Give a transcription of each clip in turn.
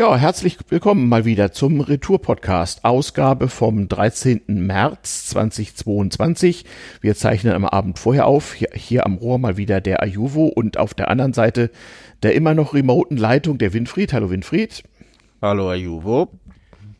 Ja, herzlich willkommen mal wieder zum Retour-Podcast, Ausgabe vom 13. März 2022. Wir zeichnen am Abend vorher auf. Hier, hier am Rohr mal wieder der Ajuvo und auf der anderen Seite der immer noch remoten Leitung der Winfried. Hallo Winfried. Hallo Ajuvo.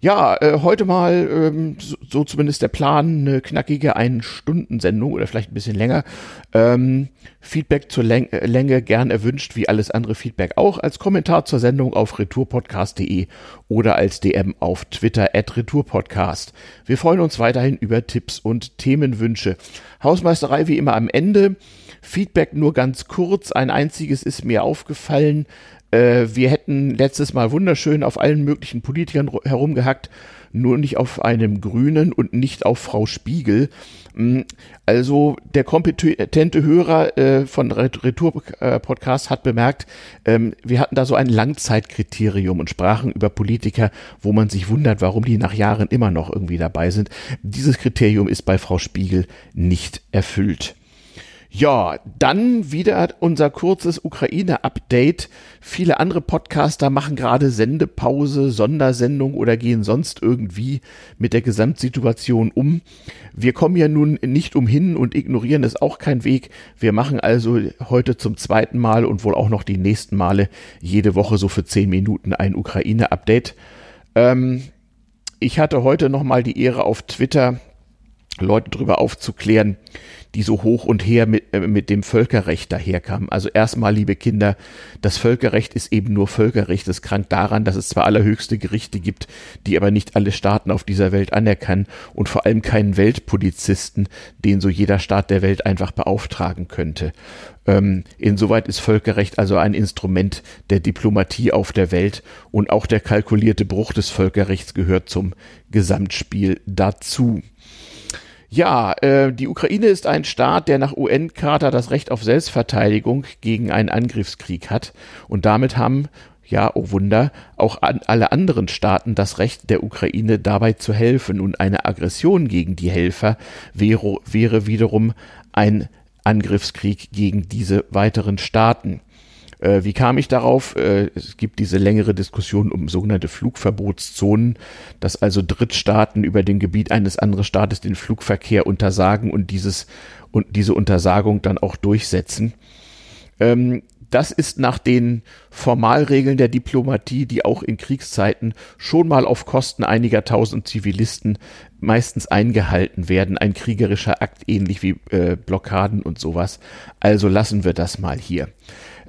Ja, äh, heute mal, ähm, so, so, zumindest der Plan, eine knackige Ein-Stunden-Sendung oder vielleicht ein bisschen länger. Ähm, Feedback zur Läng äh, Länge gern erwünscht, wie alles andere Feedback auch, als Kommentar zur Sendung auf retourpodcast.de oder als DM auf Twitter at retourpodcast. Wir freuen uns weiterhin über Tipps und Themenwünsche. Hausmeisterei wie immer am Ende. Feedback nur ganz kurz. Ein einziges ist mir aufgefallen. Äh, wir hätten letztes Mal wunderschön auf allen möglichen Politikern herumgehackt, nur nicht auf einem Grünen und nicht auf Frau Spiegel. Mm, also der kompetente Hörer äh, von Retour Podcast hat bemerkt, ähm, wir hatten da so ein Langzeitkriterium und sprachen über Politiker, wo man sich wundert, warum die nach Jahren immer noch irgendwie dabei sind. Dieses Kriterium ist bei Frau Spiegel nicht erfüllt. Ja, dann wieder unser kurzes Ukraine-Update. Viele andere Podcaster machen gerade Sendepause, Sondersendung oder gehen sonst irgendwie mit der Gesamtsituation um. Wir kommen ja nun nicht umhin und ignorieren es auch kein Weg. Wir machen also heute zum zweiten Mal und wohl auch noch die nächsten Male jede Woche so für zehn Minuten ein Ukraine-Update. Ähm, ich hatte heute nochmal die Ehre auf Twitter Leute darüber aufzuklären, die so hoch und her mit, äh, mit dem Völkerrecht daherkamen. Also erstmal, liebe Kinder, das Völkerrecht ist eben nur Völkerrecht. Es krankt daran, dass es zwar allerhöchste Gerichte gibt, die aber nicht alle Staaten auf dieser Welt anerkennen und vor allem keinen Weltpolizisten, den so jeder Staat der Welt einfach beauftragen könnte. Ähm, insoweit ist Völkerrecht also ein Instrument der Diplomatie auf der Welt und auch der kalkulierte Bruch des Völkerrechts gehört zum Gesamtspiel dazu. Ja, äh, die Ukraine ist ein Staat, der nach UN-Charta das Recht auf Selbstverteidigung gegen einen Angriffskrieg hat. Und damit haben, ja, oh Wunder, auch an alle anderen Staaten das Recht der Ukraine dabei zu helfen. Und eine Aggression gegen die Helfer wäre, wäre wiederum ein Angriffskrieg gegen diese weiteren Staaten. Äh, wie kam ich darauf? Äh, es gibt diese längere Diskussion um sogenannte Flugverbotszonen, dass also Drittstaaten über dem Gebiet eines anderen Staates den Flugverkehr untersagen und dieses und diese Untersagung dann auch durchsetzen. Ähm, das ist nach den Formalregeln der Diplomatie, die auch in Kriegszeiten schon mal auf Kosten einiger tausend Zivilisten meistens eingehalten werden, ein kriegerischer Akt ähnlich wie äh, Blockaden und sowas. Also lassen wir das mal hier.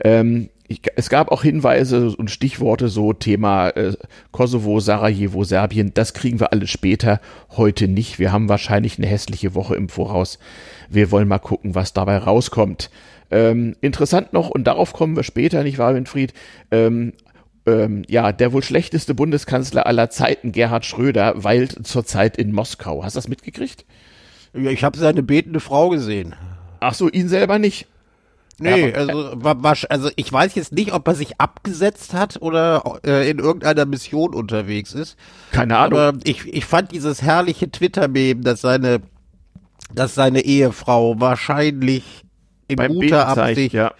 Ähm, ich, es gab auch Hinweise und Stichworte, so Thema äh, Kosovo, Sarajevo, Serbien. Das kriegen wir alles später, heute nicht. Wir haben wahrscheinlich eine hässliche Woche im Voraus. Wir wollen mal gucken, was dabei rauskommt. Ähm, interessant noch, und darauf kommen wir später, nicht wahr, Winfried? Ähm, ähm, ja, der wohl schlechteste Bundeskanzler aller Zeiten, Gerhard Schröder, weilt zurzeit in Moskau. Hast du das mitgekriegt? Ja, ich habe seine betende Frau gesehen. Ach so, ihn selber nicht. Nee, also, also ich weiß jetzt nicht, ob er sich abgesetzt hat oder äh, in irgendeiner Mission unterwegs ist. Keine Ahnung. Aber ich, ich fand dieses herrliche Twitter-Meme, dass seine, dass seine Ehefrau wahrscheinlich in Beim guter Absicht ja.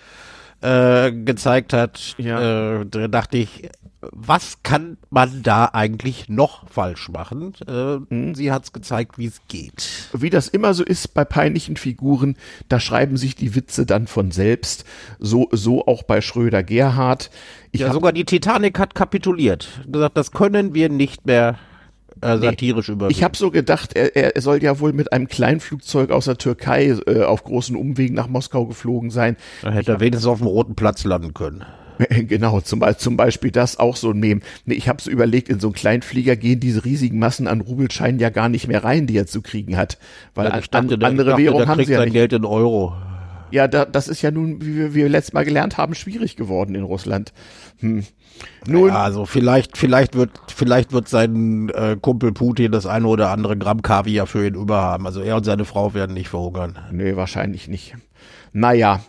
Äh, gezeigt hat. Ja. Äh, da dachte ich, was kann man da eigentlich noch falsch machen? Äh, hm. Sie hat es gezeigt, wie es geht. Wie das immer so ist bei peinlichen Figuren, da schreiben sich die Witze dann von selbst. So, so auch bei Schröder Gerhard. Ich ja, sogar die Titanic hat kapituliert. Gesagt, das können wir nicht mehr äh, satirisch nee, überwinden. Ich habe so gedacht, er, er soll ja wohl mit einem Kleinflugzeug aus der Türkei äh, auf großen Umwegen nach Moskau geflogen sein. Da hätte er wenigstens auf dem Roten Platz landen können. Genau, zum, zum Beispiel das auch so ein Mem. Nee, ich habe so überlegt, in so einen Kleinflieger gehen diese riesigen Massen an Rubelscheinen ja gar nicht mehr rein, die er zu kriegen hat. Weil ja, dachte, an, andere Währungen haben sie ja nicht. Geld in Euro. Ja, da, das ist ja nun, wie wir, wie wir letztes Mal gelernt haben, schwierig geworden in Russland. Hm. Nun, ja, also vielleicht, vielleicht wird, vielleicht wird sein äh, Kumpel Putin das eine oder andere Gramm Kaviar für ihn überhaben. Also er und seine Frau werden nicht verhungern. Nee, wahrscheinlich nicht. Naja,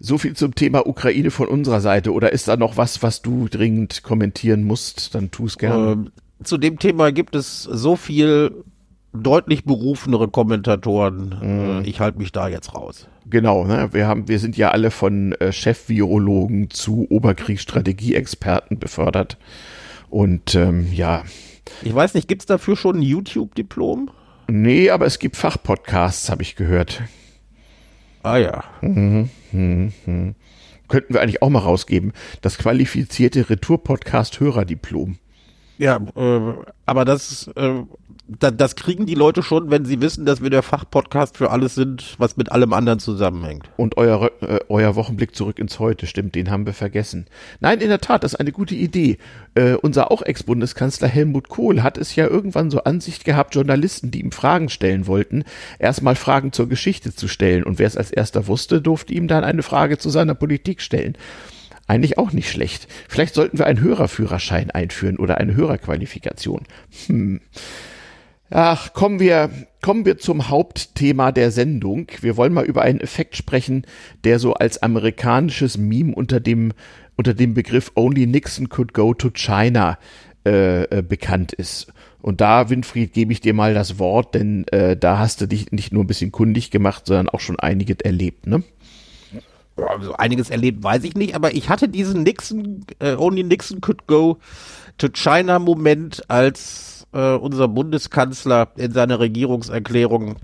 so viel zum Thema Ukraine von unserer Seite. Oder ist da noch was, was du dringend kommentieren musst? Dann tu es gerne. Ähm, zu dem Thema gibt es so viel deutlich berufenere Kommentatoren. Mhm. Ich halte mich da jetzt raus. Genau, ne? wir haben, wir sind ja alle von äh, Chefvirologen zu Oberkriegsstrategieexperten befördert. Und ähm, ja. Ich weiß nicht, gibt es dafür schon ein YouTube-Diplom? Nee, aber es gibt Fachpodcasts, habe ich gehört. Ah ja. Mhm, mh, mh. Könnten wir eigentlich auch mal rausgeben. Das qualifizierte Retour-Podcast-Hörerdiplom. Ja, äh, aber das, äh, da, das kriegen die Leute schon, wenn sie wissen, dass wir der Fachpodcast für alles sind, was mit allem anderen zusammenhängt. Und euer, äh, euer Wochenblick zurück ins Heute, stimmt, den haben wir vergessen. Nein, in der Tat, das ist eine gute Idee. Äh, unser auch Ex-Bundeskanzler Helmut Kohl hat es ja irgendwann so Ansicht gehabt, Journalisten, die ihm Fragen stellen wollten, erstmal Fragen zur Geschichte zu stellen. Und wer es als erster wusste, durfte ihm dann eine Frage zu seiner Politik stellen. Eigentlich auch nicht schlecht. Vielleicht sollten wir einen Hörerführerschein einführen oder eine Hörerqualifikation. Hm. Ach, kommen wir, kommen wir zum Hauptthema der Sendung. Wir wollen mal über einen Effekt sprechen, der so als amerikanisches Meme unter dem, unter dem Begriff Only Nixon could go to China äh, äh, bekannt ist. Und da, Winfried, gebe ich dir mal das Wort, denn äh, da hast du dich nicht nur ein bisschen kundig gemacht, sondern auch schon einiges erlebt, ne? Also einiges erlebt, weiß ich nicht, aber ich hatte diesen Nixon, äh, Only Nixon could go to China Moment, als äh, unser Bundeskanzler in seiner Regierungserklärung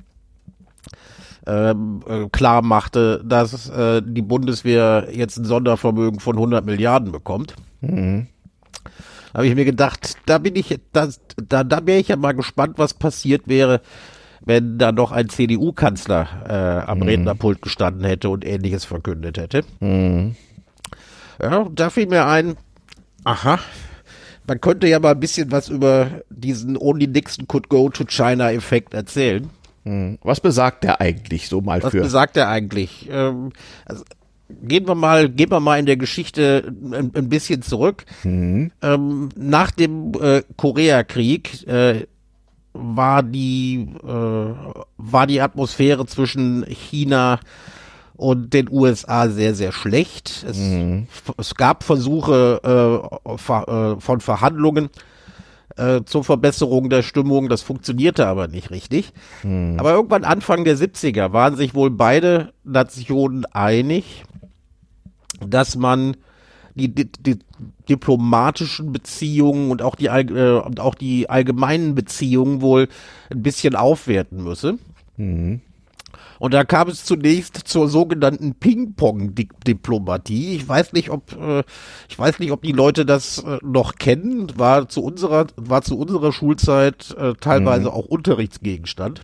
ähm, äh, klar machte, dass äh, die Bundeswehr jetzt ein Sondervermögen von 100 Milliarden bekommt. Mhm. Habe ich mir gedacht, da bin ich, das, da, da wäre ich ja mal gespannt, was passiert wäre, wenn da noch ein CDU-Kanzler äh, am mhm. Rednerpult gestanden hätte und Ähnliches verkündet hätte. Mhm. Ja, da fiel mir ein, aha, man könnte ja mal ein bisschen was über diesen Only Nixon could go to China Effekt erzählen. Hm. Was besagt der eigentlich so mal was für? Was besagt der eigentlich? Ähm, also, gehen wir mal, gehen wir mal in der Geschichte ein, ein bisschen zurück. Mhm. Ähm, nach dem äh, Koreakrieg äh, war die äh, war die Atmosphäre zwischen China und den USA sehr, sehr schlecht. Es, mhm. es gab Versuche äh, ver, äh, von Verhandlungen äh, zur Verbesserung der Stimmung. Das funktionierte aber nicht richtig. Mhm. Aber irgendwann Anfang der 70er waren sich wohl beide Nationen einig, dass man die, die, die diplomatischen Beziehungen und auch die, äh, und auch die allgemeinen Beziehungen wohl ein bisschen aufwerten müsse. Mhm. Und da kam es zunächst zur sogenannten Ping-Pong-Diplomatie. Ich weiß nicht, ob äh, ich weiß nicht, ob die Leute das äh, noch kennen. War zu unserer war zu unserer Schulzeit äh, teilweise mhm. auch Unterrichtsgegenstand.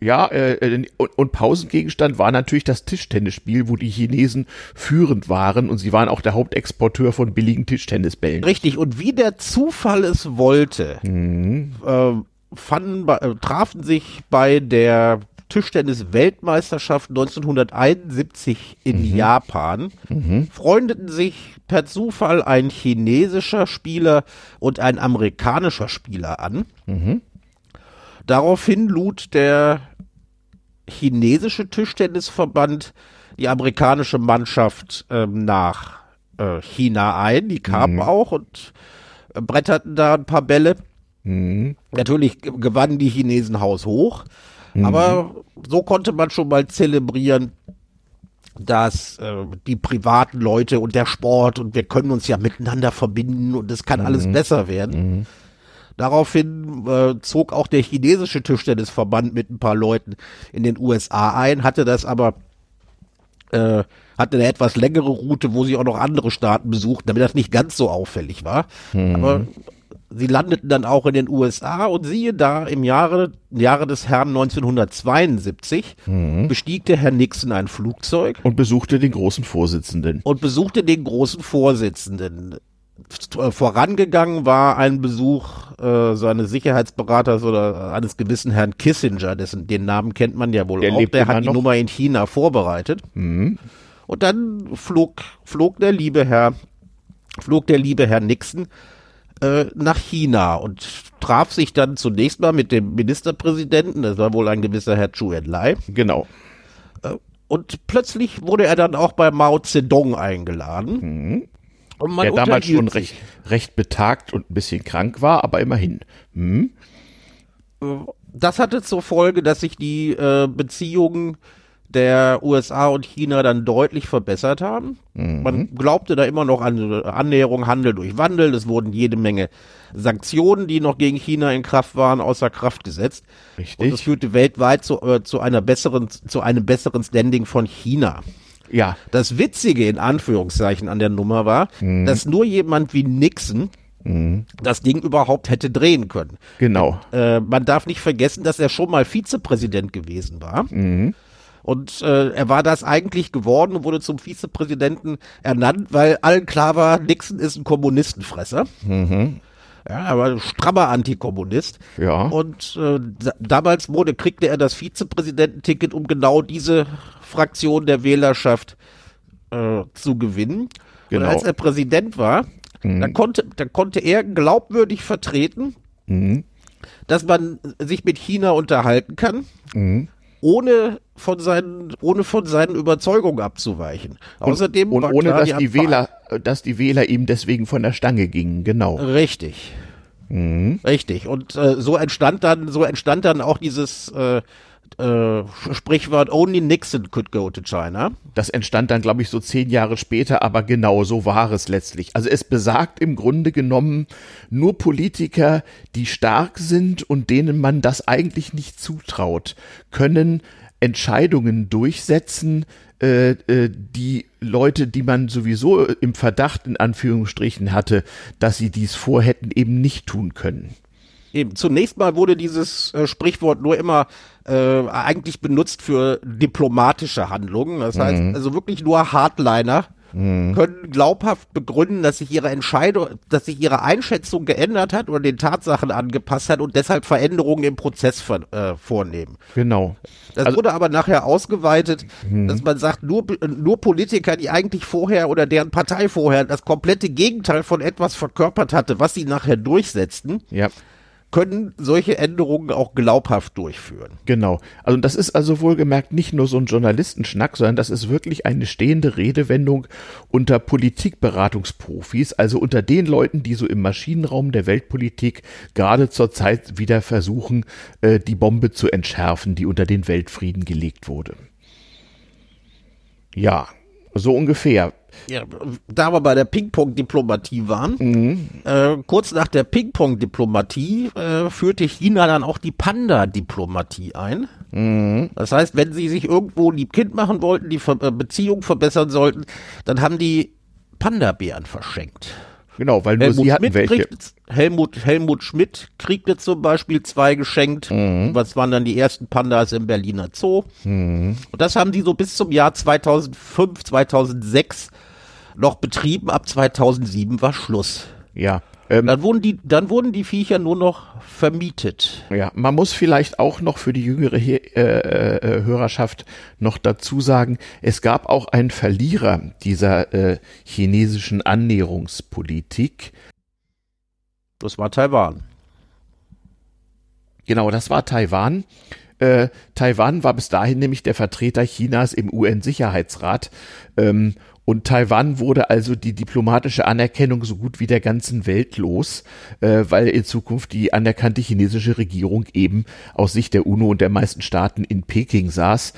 Ja, äh, äh und Pausengegenstand war natürlich das Tischtennisspiel, wo die Chinesen führend waren und sie waren auch der Hauptexporteur von billigen Tischtennisbällen. Richtig, und wie der Zufall es wollte, mhm. äh, fanden, äh, trafen sich bei der Tischtennis-Weltmeisterschaft 1971 in mhm. Japan mhm. freundeten sich per Zufall ein chinesischer Spieler und ein amerikanischer Spieler an. Mhm. Daraufhin lud der chinesische Tischtennisverband die amerikanische Mannschaft ähm, nach äh, China ein. Die kamen mhm. auch und äh, bretterten da ein paar Bälle. Mhm. Natürlich gewannen die Chinesen Haus hoch. Mhm. Aber so konnte man schon mal zelebrieren, dass äh, die privaten Leute und der Sport und wir können uns ja miteinander verbinden und es kann mhm. alles besser werden. Daraufhin äh, zog auch der chinesische Tischtennisverband mit ein paar Leuten in den USA ein, hatte das aber äh, hatte eine etwas längere Route, wo sie auch noch andere Staaten besuchten, damit das nicht ganz so auffällig war. Mhm. Aber sie landeten dann auch in den USA und siehe da, im Jahre, Jahre des Herrn 1972 mhm. bestieg Herr Nixon ein Flugzeug. Und besuchte den großen Vorsitzenden. Und besuchte den großen Vorsitzenden. Vorangegangen war ein Besuch äh, seines Sicherheitsberaters oder eines gewissen Herrn Kissinger, dessen den Namen kennt man ja wohl der auch. Der hat die noch. Nummer in China vorbereitet. Mhm. Und dann flog, flog der liebe Herr, flog der liebe Herr Nixon äh, nach China und traf sich dann zunächst mal mit dem Ministerpräsidenten, das war wohl ein gewisser Herr Chu Enlai. Genau. Äh, und plötzlich wurde er dann auch bei Mao Zedong eingeladen. Mhm. Der damals schon recht, recht betagt und ein bisschen krank war, aber immerhin. Mhm. Das hatte zur Folge, dass sich die äh, Beziehungen der USA und China dann deutlich verbessert haben. Mhm. Man glaubte da immer noch an Annäherung, Handel durch Wandel. Es wurden jede Menge Sanktionen, die noch gegen China in Kraft waren, außer Kraft gesetzt. Richtig. Und das führte weltweit zu, äh, zu einer besseren, zu einem besseren Standing von China. Ja. Das Witzige in Anführungszeichen an der Nummer war, mhm. dass nur jemand wie Nixon mhm. das Ding überhaupt hätte drehen können. Genau. Äh, man darf nicht vergessen, dass er schon mal Vizepräsident gewesen war. Mhm. Und äh, er war das eigentlich geworden und wurde zum Vizepräsidenten ernannt, weil allen klar war, Nixon ist ein Kommunistenfresser. Mhm. Ja, aber ein strammer Antikommunist. Ja. Und äh, damals wurde, kriegte er das Vizepräsidententicket, um genau diese Fraktion der Wählerschaft äh, zu gewinnen. Genau. Und als er Präsident war, mhm. dann, konnte, dann konnte er glaubwürdig vertreten, mhm. dass man sich mit China unterhalten kann. Mhm ohne von seinen, ohne von seinen Überzeugungen abzuweichen. Und, Außerdem und ohne, klar, dass die, die Wähler, dass die Wähler ihm deswegen von der Stange gingen, genau. Richtig. Mhm. Richtig. Und äh, so entstand dann, so entstand dann auch dieses äh, äh, Sprichwort Only Nixon could go to China. Das entstand dann, glaube ich, so zehn Jahre später, aber genau so war es letztlich. Also es besagt im Grunde genommen nur Politiker, die stark sind und denen man das eigentlich nicht zutraut, können Entscheidungen durchsetzen, äh, äh, die Leute, die man sowieso im Verdacht in Anführungsstrichen hatte, dass sie dies vorhätten, eben nicht tun können. Eben, zunächst mal wurde dieses äh, Sprichwort nur immer äh, eigentlich benutzt für diplomatische Handlungen. Das heißt, mhm. also wirklich nur Hardliner mhm. können glaubhaft begründen, dass sich ihre Entscheidung, dass sich ihre Einschätzung geändert hat oder den Tatsachen angepasst hat und deshalb Veränderungen im Prozess ver, äh, vornehmen. Genau. Das also, wurde aber nachher ausgeweitet, mhm. dass man sagt, nur, nur Politiker, die eigentlich vorher oder deren Partei vorher das komplette Gegenteil von etwas verkörpert hatte, was sie nachher durchsetzten, ja können solche Änderungen auch glaubhaft durchführen. Genau. Also das ist also wohlgemerkt nicht nur so ein Journalistenschnack, sondern das ist wirklich eine stehende Redewendung unter Politikberatungsprofis, also unter den Leuten, die so im Maschinenraum der Weltpolitik gerade zur Zeit wieder versuchen, äh, die Bombe zu entschärfen, die unter den Weltfrieden gelegt wurde. Ja, so ungefähr. Ja, da wir bei der Ping-Pong-Diplomatie waren, mhm. äh, kurz nach der Ping-Pong-Diplomatie äh, führte China dann auch die Panda-Diplomatie ein. Mhm. Das heißt, wenn sie sich irgendwo lieb Kind machen wollten, die Ver äh, Beziehung verbessern sollten, dann haben die Panda-Bären verschenkt. Genau, weil nur Helmut sie hatten Schmidt welche. Kriegt, Helmut, Helmut Schmidt kriegte zum Beispiel zwei geschenkt. Mhm. Was waren dann die ersten Pandas im Berliner Zoo? Mhm. Und das haben die so bis zum Jahr 2005, 2006 noch betrieben. Ab 2007 war Schluss. Ja. Ähm, dann wurden die, dann wurden die Viecher nur noch vermietet. Ja, man muss vielleicht auch noch für die jüngere äh, äh, Hörerschaft noch dazu sagen, es gab auch einen Verlierer dieser äh, chinesischen Annäherungspolitik. Das war Taiwan. Genau, das war Taiwan. Äh, Taiwan war bis dahin nämlich der Vertreter Chinas im UN-Sicherheitsrat ähm, und Taiwan wurde also die diplomatische Anerkennung so gut wie der ganzen Welt los, äh, weil in Zukunft die anerkannte chinesische Regierung eben aus Sicht der UNO und der meisten Staaten in Peking saß.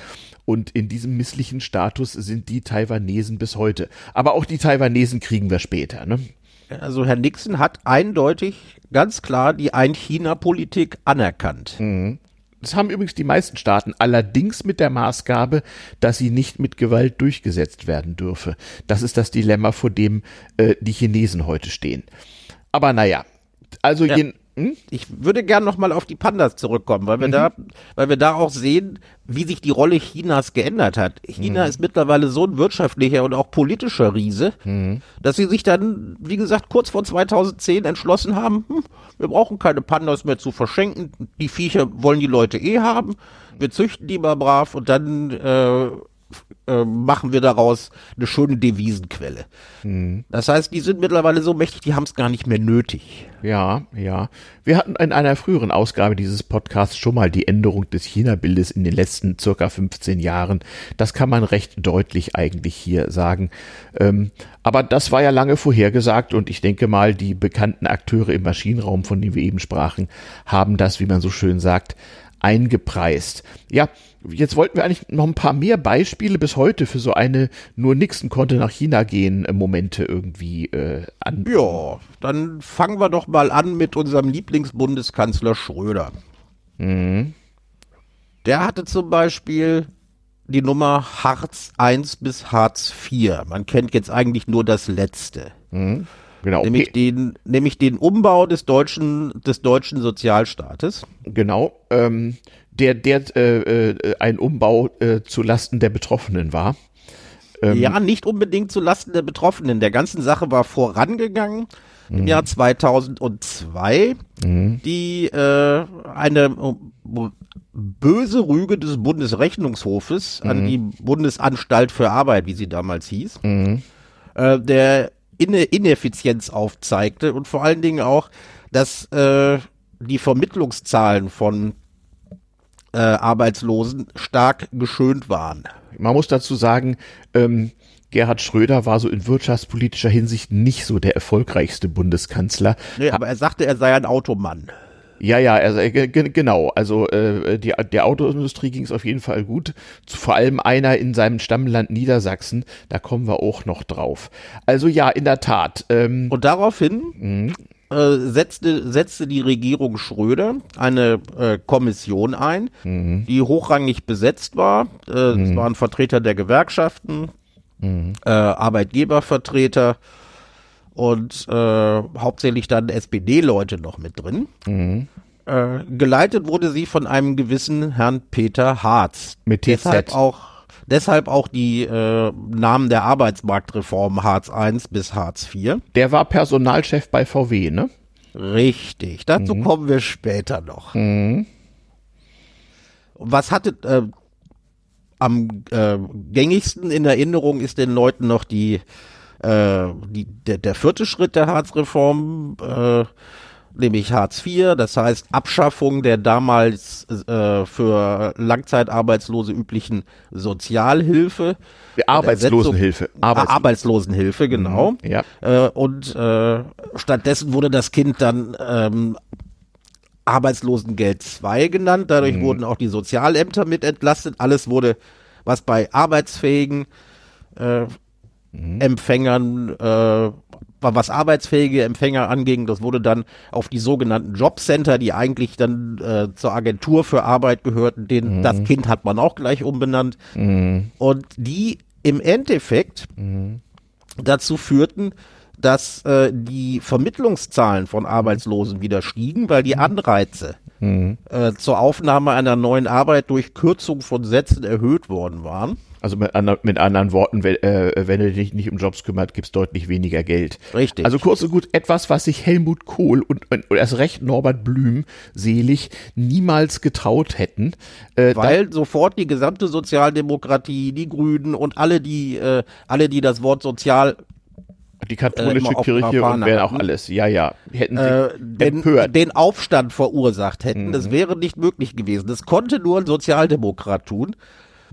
Und in diesem misslichen Status sind die Taiwanesen bis heute. Aber auch die Taiwanesen kriegen wir später. Ne? Also Herr Nixon hat eindeutig ganz klar die Ein-China-Politik anerkannt. Mhm. Das haben übrigens die meisten Staaten, allerdings mit der Maßgabe, dass sie nicht mit Gewalt durchgesetzt werden dürfe. Das ist das Dilemma, vor dem äh, die Chinesen heute stehen. Aber naja, also ja. Hm? Ich würde gern noch mal auf die Pandas zurückkommen, weil wir mhm. da, weil wir da auch sehen, wie sich die Rolle Chinas geändert hat. China mhm. ist mittlerweile so ein wirtschaftlicher und auch politischer Riese, mhm. dass sie sich dann, wie gesagt, kurz vor 2010 entschlossen haben, hm, wir brauchen keine Pandas mehr zu verschenken. Die Viecher wollen die Leute eh haben. Wir züchten die mal brav und dann äh, äh, machen wir daraus eine schöne Devisenquelle. Mhm. Das heißt, die sind mittlerweile so mächtig, die haben es gar nicht mehr nötig. Ja, ja. Wir hatten in einer früheren Ausgabe dieses Podcasts schon mal die Änderung des China-Bildes in den letzten circa 15 Jahren. Das kann man recht deutlich eigentlich hier sagen. Ähm, aber das war ja lange vorhergesagt und ich denke mal, die bekannten Akteure im Maschinenraum, von denen wir eben sprachen, haben das, wie man so schön sagt, eingepreist. Ja, jetzt wollten wir eigentlich noch ein paar mehr Beispiele bis heute für so eine nur Nixon konnte nach China gehen äh, Momente irgendwie äh, an. Ja, dann fangen wir doch mal an mit unserem Lieblingsbundeskanzler Schröder. Mhm. Der hatte zum Beispiel die Nummer Hartz I bis Hartz IV. Man kennt jetzt eigentlich nur das letzte. Mhm. Genau. Nämlich, den, nämlich den Umbau des deutschen, des deutschen Sozialstaates. Genau. Ähm, der der äh, äh, ein Umbau äh, zu Lasten der Betroffenen war. Ähm, ja, nicht unbedingt zu Lasten der Betroffenen. Der ganzen Sache war vorangegangen im Jahr 2002 mhm. die äh, eine äh, böse Rüge des Bundesrechnungshofes mhm. an die Bundesanstalt für Arbeit, wie sie damals hieß, mhm. äh, der Inne Ineffizienz aufzeigte und vor allen Dingen auch, dass äh, die Vermittlungszahlen von äh, Arbeitslosen stark geschönt waren. Man muss dazu sagen, ähm, Gerhard Schröder war so in wirtschaftspolitischer Hinsicht nicht so der erfolgreichste Bundeskanzler. Nee, aber er sagte, er sei ein Automann. Ja, ja, also, äh, genau. Also äh, die, der Autoindustrie ging es auf jeden Fall gut. Vor allem einer in seinem Stammland Niedersachsen. Da kommen wir auch noch drauf. Also ja, in der Tat. Ähm, Und daraufhin mhm. äh, setzte, setzte die Regierung Schröder eine äh, Kommission ein, mhm. die hochrangig besetzt war. Äh, mhm. Es waren Vertreter der Gewerkschaften, mhm. äh, Arbeitgebervertreter und äh, hauptsächlich dann SPD-Leute noch mit drin. Mhm. Äh, geleitet wurde sie von einem gewissen Herrn Peter Harz. Mit TZ. Deshalb auch, deshalb auch die äh, Namen der Arbeitsmarktreform Harz I bis Harz IV. Der war Personalchef bei VW, ne? Richtig, dazu mhm. kommen wir später noch. Mhm. Was hatte äh, am äh, gängigsten in Erinnerung ist den Leuten noch die, äh, die der, der vierte Schritt der Harzreform, äh, nämlich Hartz IV, das heißt Abschaffung der damals äh, für Langzeitarbeitslose üblichen Sozialhilfe. Arbeitslosenhilfe. Arbeits Arbeitslosenhilfe, genau. Mhm, ja. Äh, und äh, stattdessen wurde das Kind dann ähm, Arbeitslosengeld 2 genannt. Dadurch mhm. wurden auch die Sozialämter mit entlastet. Alles wurde, was bei arbeitsfähigen äh, mhm. Empfängern, äh, was arbeitsfähige Empfänger anging, das wurde dann auf die sogenannten Jobcenter, die eigentlich dann äh, zur Agentur für Arbeit gehörten, den, mhm. das Kind hat man auch gleich umbenannt. Mhm. Und die im Endeffekt mhm. dazu führten, dass äh, die Vermittlungszahlen von Arbeitslosen wieder stiegen, weil die mhm. Anreize mhm. äh, zur Aufnahme einer neuen Arbeit durch Kürzung von Sätzen erhöht worden waren. Also mit, mit anderen Worten, wenn, äh, wenn du dich nicht um Jobs kümmert, gibt's deutlich weniger Geld. Richtig. Also kurz und gut, etwas, was sich Helmut Kohl und, und, und erst recht Norbert Blüm selig niemals getraut hätten. Äh, Weil sofort die gesamte Sozialdemokratie, die Grünen und alle, die, äh, alle, die das Wort sozial die katholische äh, Kirche und wer auch alles. Ja, ja. Hätten sie äh, den, den, Aufstand verursacht hätten. Mhm. Das wäre nicht möglich gewesen. Das konnte nur ein Sozialdemokrat tun.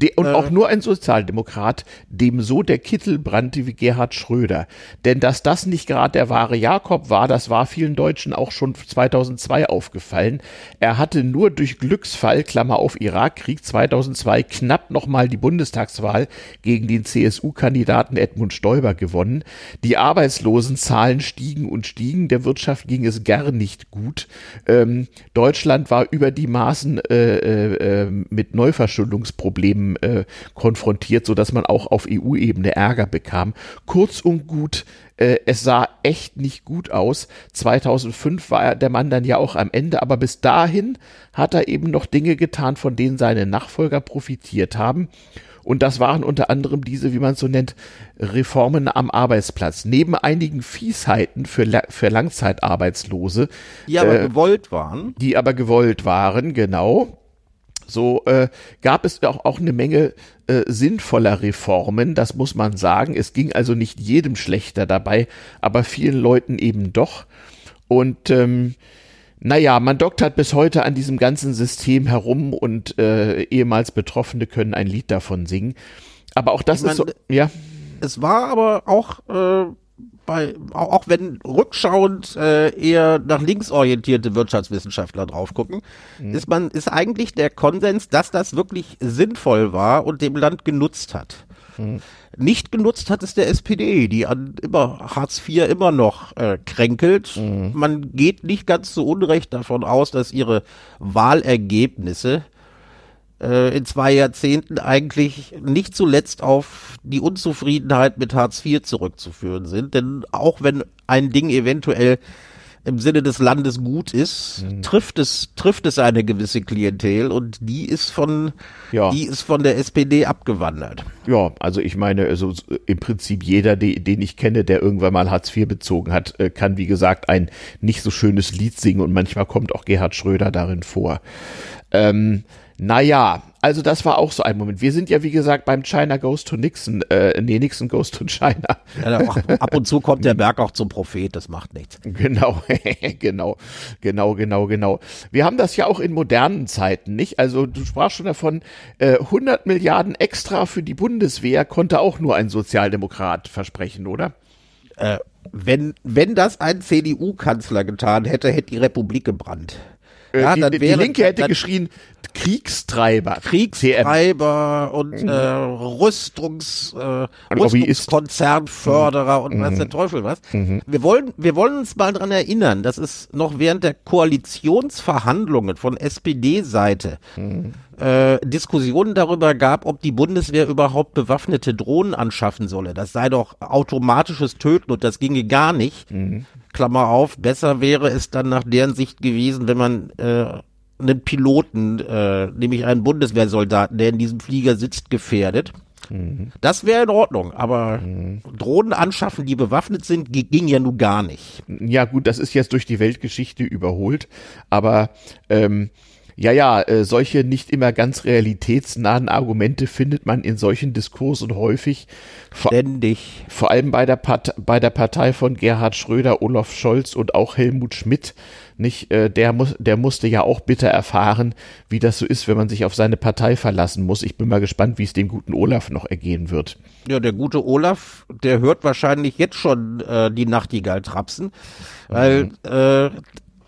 Die, und äh, auch nur ein Sozialdemokrat, dem so der Kittel brannte wie Gerhard Schröder. Denn dass das nicht gerade der wahre Jakob war, das war vielen Deutschen auch schon 2002 aufgefallen. Er hatte nur durch Glücksfall, Klammer auf Irakkrieg 2002, knapp nochmal die Bundestagswahl gegen den CSU-Kandidaten Edmund Stoiber gewonnen. Die Arbeitslosenzahlen stiegen und stiegen, der Wirtschaft ging es gar nicht gut. Ähm, Deutschland war über die Maßen äh, äh, äh mit Neuverschuldungsproblemen Problemen äh, konfrontiert, so dass man auch auf EU-Ebene Ärger bekam. Kurz und gut, äh, es sah echt nicht gut aus. 2005 war der Mann dann ja auch am Ende, aber bis dahin hat er eben noch Dinge getan, von denen seine Nachfolger profitiert haben. Und das waren unter anderem diese, wie man es so nennt, Reformen am Arbeitsplatz. Neben einigen Fiesheiten für, für Langzeitarbeitslose. Die aber äh, gewollt waren. Die aber gewollt waren, genau. So äh, gab es auch, auch eine Menge äh, sinnvoller Reformen, das muss man sagen. Es ging also nicht jedem schlechter dabei, aber vielen Leuten eben doch. Und ähm, naja, man doktert bis heute an diesem ganzen System herum und äh, ehemals Betroffene können ein Lied davon singen. Aber auch das ich ist mein, so, ja. Es war aber auch äh, bei, auch wenn rückschauend äh, eher nach links orientierte Wirtschaftswissenschaftler drauf gucken, mhm. ist man, ist eigentlich der Konsens, dass das wirklich sinnvoll war und dem Land genutzt hat. Mhm. Nicht genutzt hat es der SPD, die an immer Hartz IV immer noch äh, kränkelt. Mhm. Man geht nicht ganz so unrecht davon aus, dass ihre Wahlergebnisse äh, in zwei Jahrzehnten eigentlich nicht zuletzt auf die Unzufriedenheit mit Hartz IV zurückzuführen sind. Denn auch wenn ein Ding eventuell im Sinne des Landes gut ist, mhm. trifft es, trifft es eine gewisse Klientel und die ist von, ja. die ist von der SPD abgewandert. Ja, also ich meine, also im Prinzip jeder, den ich kenne, der irgendwann mal Hartz IV bezogen hat, äh, kann wie gesagt ein nicht so schönes Lied singen und manchmal kommt auch Gerhard Schröder darin vor. Ähm, naja, also das war auch so ein Moment. Wir sind ja, wie gesagt, beim China Goes to Nixon, äh, nee, Nixon Goes to China. Ja, ab und zu kommt der Berg auch zum Prophet, das macht nichts. Genau, genau, genau, genau, genau. Wir haben das ja auch in modernen Zeiten, nicht? Also du sprachst schon davon, äh, 100 Milliarden extra für die Bundeswehr konnte auch nur ein Sozialdemokrat versprechen, oder? Äh, wenn, wenn das ein CDU-Kanzler getan hätte, hätte die Republik gebrannt. Äh, ja, die, die Linke hätte geschrien, Kriegstreiber. Kriegstreiber CM. und mhm. äh, Rüstungs, äh, Rüstungskonzernförderer und mhm. weiß der Teufel was. Mhm. Wir wollen, wir wollen uns mal dran erinnern, dass es noch während der Koalitionsverhandlungen von SPD-Seite mhm. Äh, Diskussionen darüber gab, ob die Bundeswehr überhaupt bewaffnete Drohnen anschaffen solle. Das sei doch automatisches Töten und das ginge gar nicht. Mhm. Klammer auf, besser wäre es dann nach deren Sicht gewesen, wenn man äh, einen Piloten, äh, nämlich einen Bundeswehrsoldaten, der in diesem Flieger sitzt, gefährdet. Mhm. Das wäre in Ordnung, aber mhm. Drohnen anschaffen, die bewaffnet sind, ging ja nun gar nicht. Ja gut, das ist jetzt durch die Weltgeschichte überholt, aber ähm, ja, ja, äh, solche nicht immer ganz realitätsnahen Argumente findet man in solchen Diskursen häufig. Ständig. Vor, vor allem bei der, Part bei der Partei von Gerhard Schröder, Olaf Scholz und auch Helmut Schmidt. Nicht, äh, der muss, der musste ja auch bitter erfahren, wie das so ist, wenn man sich auf seine Partei verlassen muss. Ich bin mal gespannt, wie es dem guten Olaf noch ergehen wird. Ja, der gute Olaf, der hört wahrscheinlich jetzt schon äh, die Nachtigall trapsen, weil mhm. äh,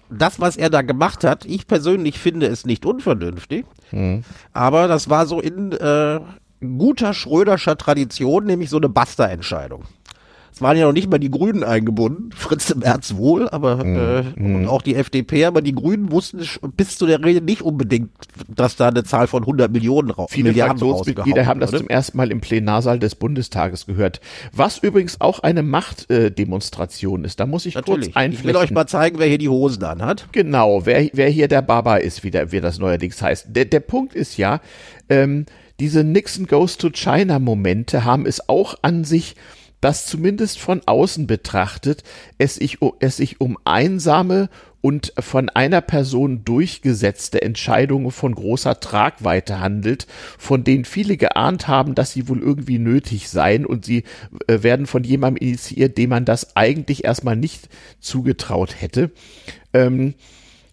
das, was er da gemacht hat, ich persönlich finde es nicht unvernünftig, mhm. aber das war so in äh, guter Schröderscher Tradition, nämlich so eine Basta-Entscheidung. Es waren ja noch nicht mal die Grünen eingebunden, Fritz im März wohl, aber mhm. äh, mhm. und auch die FDP, aber die Grünen wussten bis zu der Rede nicht unbedingt, dass da eine Zahl von 100 Millionen raus Viele Milliarden Fraktionsmitglieder haben das zum ersten Mal im Plenarsaal des Bundestages gehört. Was übrigens auch eine Machtdemonstration äh, ist. Da muss ich Natürlich. kurz einflechten. Ich will euch mal zeigen, wer hier die Hosen an hat. Genau, wer, wer hier der Baba ist, wie, der, wie das neuerdings heißt. Der, der Punkt ist ja, ähm, diese Nixon Goes to China Momente haben es auch an sich, dass zumindest von außen betrachtet es sich, es sich um einsame und von einer Person durchgesetzte Entscheidungen von großer Tragweite handelt, von denen viele geahnt haben, dass sie wohl irgendwie nötig seien und sie äh, werden von jemandem initiiert, dem man das eigentlich erstmal nicht zugetraut hätte. Ähm,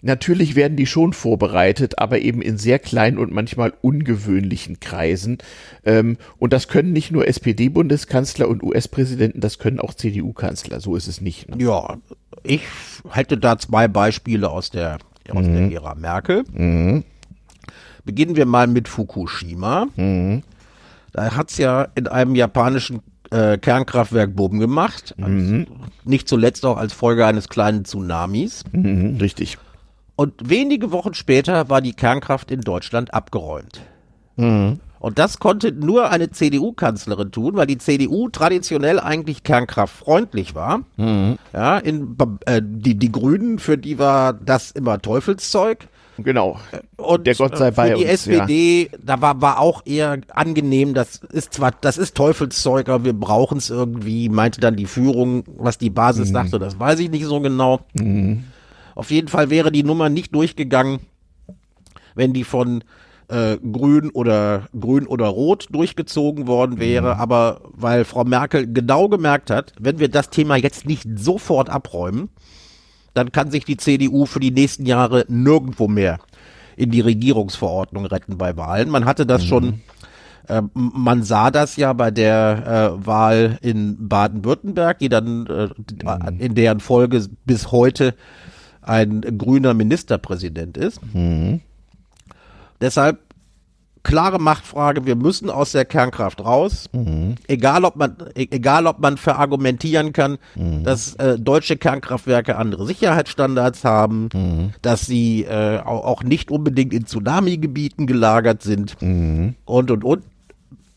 Natürlich werden die schon vorbereitet, aber eben in sehr kleinen und manchmal ungewöhnlichen Kreisen. Ähm, und das können nicht nur SPD-Bundeskanzler und US-Präsidenten, das können auch CDU-Kanzler. So ist es nicht. Ne? Ja, ich hätte da zwei Beispiele aus der, aus mhm. der Ära Merkel. Mhm. Beginnen wir mal mit Fukushima. Mhm. Da hat's ja in einem japanischen äh, Kernkraftwerk Bumm gemacht. Mhm. Nicht zuletzt auch als Folge eines kleinen Tsunamis. Mhm, richtig. Und wenige Wochen später war die Kernkraft in Deutschland abgeräumt. Mhm. Und das konnte nur eine CDU-Kanzlerin tun, weil die CDU traditionell eigentlich kernkraftfreundlich war. Mhm. Ja, in, äh, die, die Grünen, für die war das immer Teufelszeug. Genau. Und der Gott sei bei für die uns, SPD, ja. da war, war auch eher angenehm, das ist zwar, das ist Teufelszeug, aber wir brauchen es irgendwie, meinte dann die Führung, was die Basis mhm. dachte, das weiß ich nicht so genau. Mhm. Auf jeden Fall wäre die Nummer nicht durchgegangen, wenn die von äh, Grün oder Grün oder Rot durchgezogen worden wäre. Mhm. Aber weil Frau Merkel genau gemerkt hat, wenn wir das Thema jetzt nicht sofort abräumen, dann kann sich die CDU für die nächsten Jahre nirgendwo mehr in die Regierungsverordnung retten bei Wahlen. Man hatte das mhm. schon Äh, man sah das ja bei der äh, Wahl in Baden-Württemberg, die dann äh, mhm. in deren Folge bis heute ein grüner Ministerpräsident ist. Mhm. Deshalb klare Machtfrage, wir müssen aus der Kernkraft raus. Mhm. Egal ob man, e-, egal ob man verargumentieren kann, mhm. dass äh, deutsche Kernkraftwerke andere Sicherheitsstandards haben, mhm. dass sie äh, auch, nicht unbedingt in Tsunami-Gebieten gelagert sind mhm. und und und.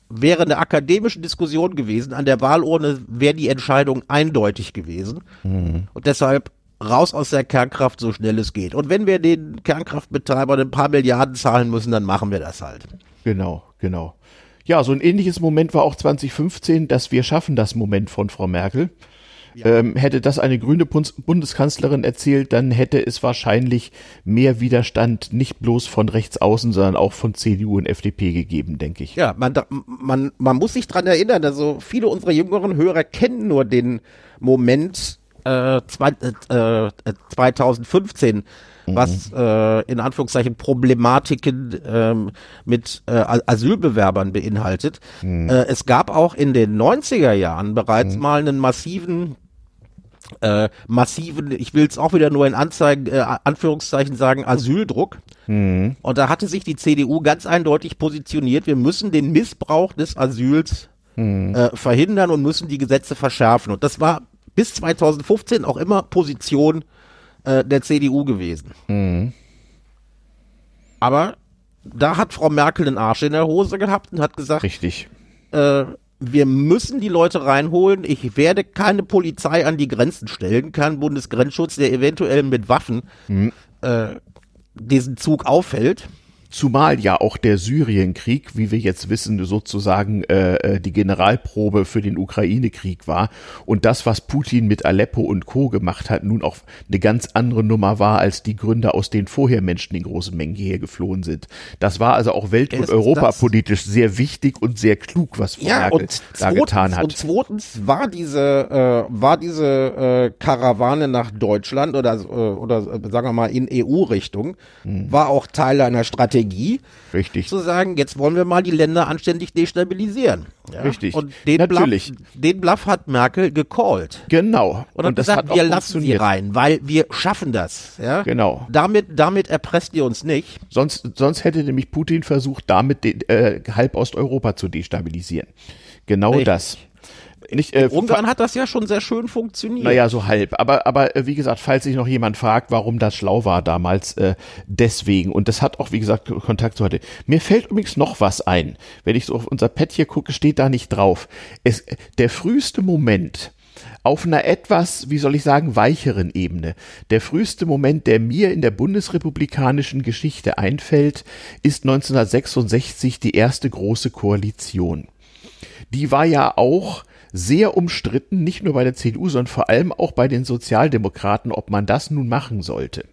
Wäre eine akademische Diskussion gewesen, an der Wahlurne wäre die Entscheidung eindeutig gewesen. Mhm. Und deshalb raus aus der Kernkraft so schnell es geht. Und wenn wir den Kernkraftbetreibern ein paar Milliarden zahlen müssen, dann machen wir das halt. Genau, genau. Ja, so ein ähnliches Moment war auch 2015, dass wir schaffen das Moment von Frau Merkel. Ja. Ähm, hätte das eine grüne Bundeskanzlerin erzählt, dann hätte es wahrscheinlich mehr Widerstand nicht bloß von rechts außen, sondern auch von CDU und FDP gegeben, denke ich. Ja, man, man, man muss sich dran erinnern, also viele unserer jüngeren Hörer kennen nur den Moment äh, zwei, äh, 2015 äh, was mhm. äh, in Anführungszeichen Problematiken ähm, mit äh, Asylbewerbern beinhaltet. Mhm. Äh, es gab auch in den 90er Jahren bereits mhm. mal einen massiven äh, massiven, ich will es auch wieder nur in Anzeigen, äh, Anführungszeichen sagen, Asyldruck. Mhm. Und da hatte sich die CDU ganz eindeutig positioniert, wir müssen den Missbrauch des Asyls mhm. äh, verhindern und müssen die Gesetze verschärfen. Und das war bis 2015 auch immer Position äh, der CDU gewesen. Mhm. Aber da hat Frau Merkel den Arsch in der Hose gehabt und hat gesagt, richtig. Äh, wir müssen die Leute reinholen. Ich werde keine Polizei an die Grenzen stellen, kein Bundesgrenzschutz, der eventuell mit Waffen mhm. äh, diesen Zug aufhält. Zumal ja auch der Syrienkrieg, wie wir jetzt wissen, sozusagen äh, äh, die Generalprobe für den Ukraine-Krieg war und das, was Putin mit Aleppo und Co. gemacht hat, nun auch eine ganz andere Nummer war, als die Gründe, aus denen vorher Menschen in großen Mengen hierher geflohen sind. Das war also auch welt- und europapolitisch sehr wichtig und sehr klug, was Frau ja, Merkel da getan hat. Und zweitens war diese, äh, war diese äh, Karawane nach Deutschland oder, äh, oder äh, sagen wir mal in EU-Richtung, hm. war auch Teil einer Strategie Strategie. Richtig. Zu sagen, jetzt wollen wir mal die Länder anständig destabilisieren. Ja? Richtig. Und den Natürlich. Bluff, den Bluff hat Merkel gecallt. Genau. Und, und das gesagt, hat wir lassen sie rein, weil wir schaffen das. Ja? Genau. Damit, damit erpresst ihr uns nicht. Sonst, sonst hätte nämlich Putin versucht, damit den, äh, halb Osteuropa zu destabilisieren. Genau Richtig. das. Nicht, äh, Ungarn hat das ja schon sehr schön funktioniert. Naja, so halb. Aber, aber äh, wie gesagt, falls sich noch jemand fragt, warum das schlau war damals, äh, deswegen. Und das hat auch, wie gesagt, Kontakt zu heute. Mir fällt übrigens noch was ein. Wenn ich so auf unser Pad hier gucke, steht da nicht drauf. Es, der früheste Moment, auf einer etwas, wie soll ich sagen, weicheren Ebene. Der früheste Moment, der mir in der bundesrepublikanischen Geschichte einfällt, ist 1966 die erste große Koalition. Die war ja auch sehr umstritten, nicht nur bei der CDU, sondern vor allem auch bei den Sozialdemokraten, ob man das nun machen sollte.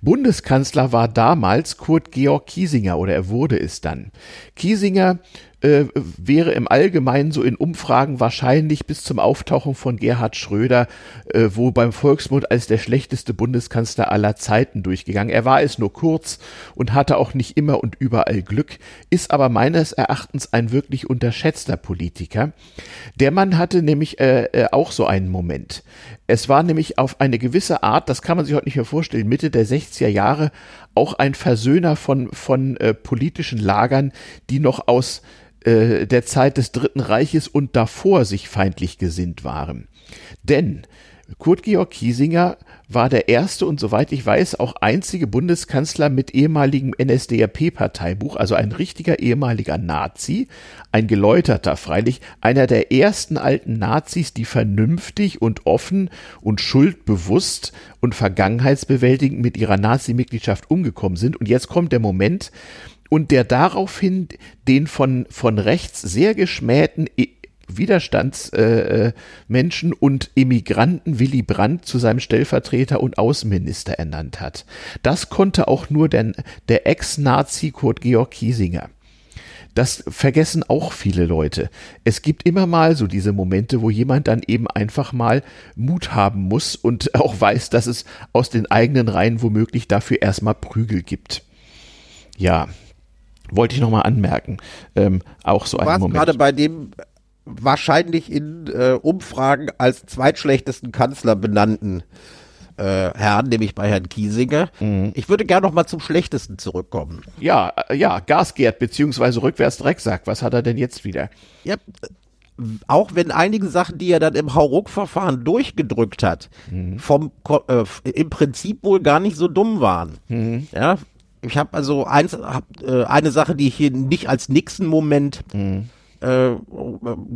Bundeskanzler war damals Kurt Georg Kiesinger oder er wurde es dann. Kiesinger äh, wäre im Allgemeinen so in Umfragen wahrscheinlich bis zum Auftauchen von Gerhard Schröder, äh, wo beim Volksmund als der schlechteste Bundeskanzler aller Zeiten durchgegangen. Er war es nur kurz und hatte auch nicht immer und überall Glück, ist aber meines Erachtens ein wirklich unterschätzter Politiker. Der Mann hatte nämlich äh, äh, auch so einen Moment. Es war nämlich auf eine gewisse Art, das kann man sich heute nicht mehr vorstellen, Mitte der 60er Jahre auch ein Versöhner von, von äh, politischen Lagern, die noch aus äh, der Zeit des Dritten Reiches und davor sich feindlich gesinnt waren. Denn Kurt Georg Kiesinger war der erste und soweit ich weiß auch einzige Bundeskanzler mit ehemaligem NSDAP-Parteibuch, also ein richtiger ehemaliger Nazi, ein geläuterter freilich, einer der ersten alten Nazis, die vernünftig und offen und schuldbewusst und vergangenheitsbewältigend mit ihrer Nazi-Mitgliedschaft umgekommen sind. Und jetzt kommt der Moment, und der daraufhin den von, von rechts sehr geschmähten Widerstandsmenschen äh, und Immigranten Willy Brandt zu seinem Stellvertreter und Außenminister ernannt hat. Das konnte auch nur der, der Ex-Nazi Kurt Georg Kiesinger. Das vergessen auch viele Leute. Es gibt immer mal so diese Momente, wo jemand dann eben einfach mal Mut haben muss und auch weiß, dass es aus den eigenen Reihen womöglich dafür erstmal Prügel gibt. Ja, Wollte ich nochmal anmerken. Ähm, auch so ein Moment. gerade bei dem wahrscheinlich in äh, Umfragen als zweitschlechtesten Kanzler benannten äh, Herrn, nämlich bei Herrn Kiesinger. Mhm. Ich würde gerne noch mal zum Schlechtesten zurückkommen. Ja, äh, ja, Gasgert beziehungsweise rückwärts Drecksack. Was hat er denn jetzt wieder? Ja, auch wenn einige Sachen, die er dann im Hauruck-Verfahren durchgedrückt hat, mhm. vom äh, im Prinzip wohl gar nicht so dumm waren. Mhm. Ja, ich habe also eins, hab, äh, eine Sache, die ich hier nicht als Nixon-Moment mhm äh,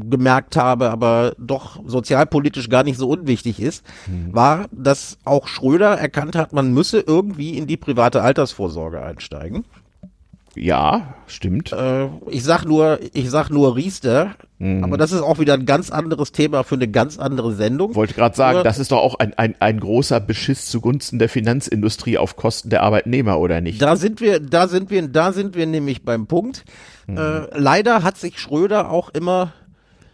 gemerkt habe, aber doch sozialpolitisch gar nicht so unwichtig ist, mhm. war, dass auch Schröder erkannt hat, man müsse irgendwie in die private Altersvorsorge einsteigen. Ja, stimmt. Äh, ich sag nur, ich sag nur Riester, mhm. aber das ist auch wieder ein ganz anderes Thema für eine ganz andere Sendung. Wollte gerade sagen, das ist doch auch ein, ein, ein großer Beschiss zugunsten der Finanzindustrie auf Kosten der Arbeitnehmer, oder nicht? Da sind wir, da sind wir, da sind wir nämlich beim Punkt. Mhm. Äh, leider hat sich Schröder auch immer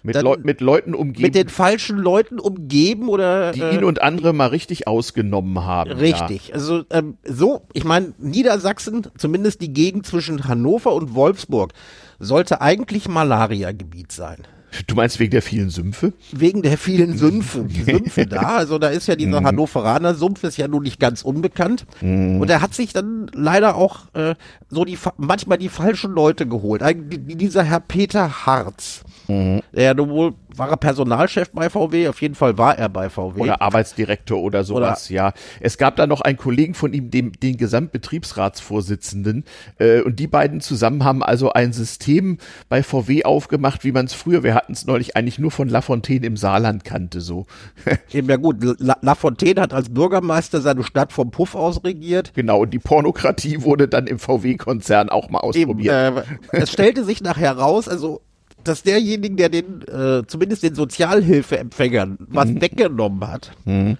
mit, Leu mit Leuten umgeben. Mit den falschen Leuten umgeben oder. Die äh, ihn und andere mal richtig ausgenommen haben. Richtig. Ja. Also ähm, so, ich meine, Niedersachsen, zumindest die Gegend zwischen Hannover und Wolfsburg, sollte eigentlich Malaria-Gebiet sein. Du meinst wegen der vielen Sümpfe? Wegen der vielen Sümpfe, Sümpfe da. Also da ist ja dieser mhm. Hannoveraner Sumpf, ist ja nun nicht ganz unbekannt. Mhm. Und er hat sich dann leider auch äh, so die manchmal die falschen Leute geholt. Ein, dieser Herr Peter Harz. Mhm. Der wohl war er Personalchef bei VW? Auf jeden Fall war er bei VW. Oder Arbeitsdirektor oder sowas, oder ja. Es gab da noch einen Kollegen von ihm, dem, den Gesamtbetriebsratsvorsitzenden. Äh, und die beiden zusammen haben also ein System bei VW aufgemacht, wie man es früher, wir hatten es neulich eigentlich nur von Lafontaine im Saarland kannte, so. Eben ja gut, La Lafontaine hat als Bürgermeister seine Stadt vom Puff aus regiert. Genau, und die Pornokratie wurde dann im VW-Konzern auch mal ausprobiert. Eben, äh, es stellte sich nachher raus, also dass derjenige, der den, äh, zumindest den Sozialhilfeempfängern was mhm. weggenommen hat, mhm.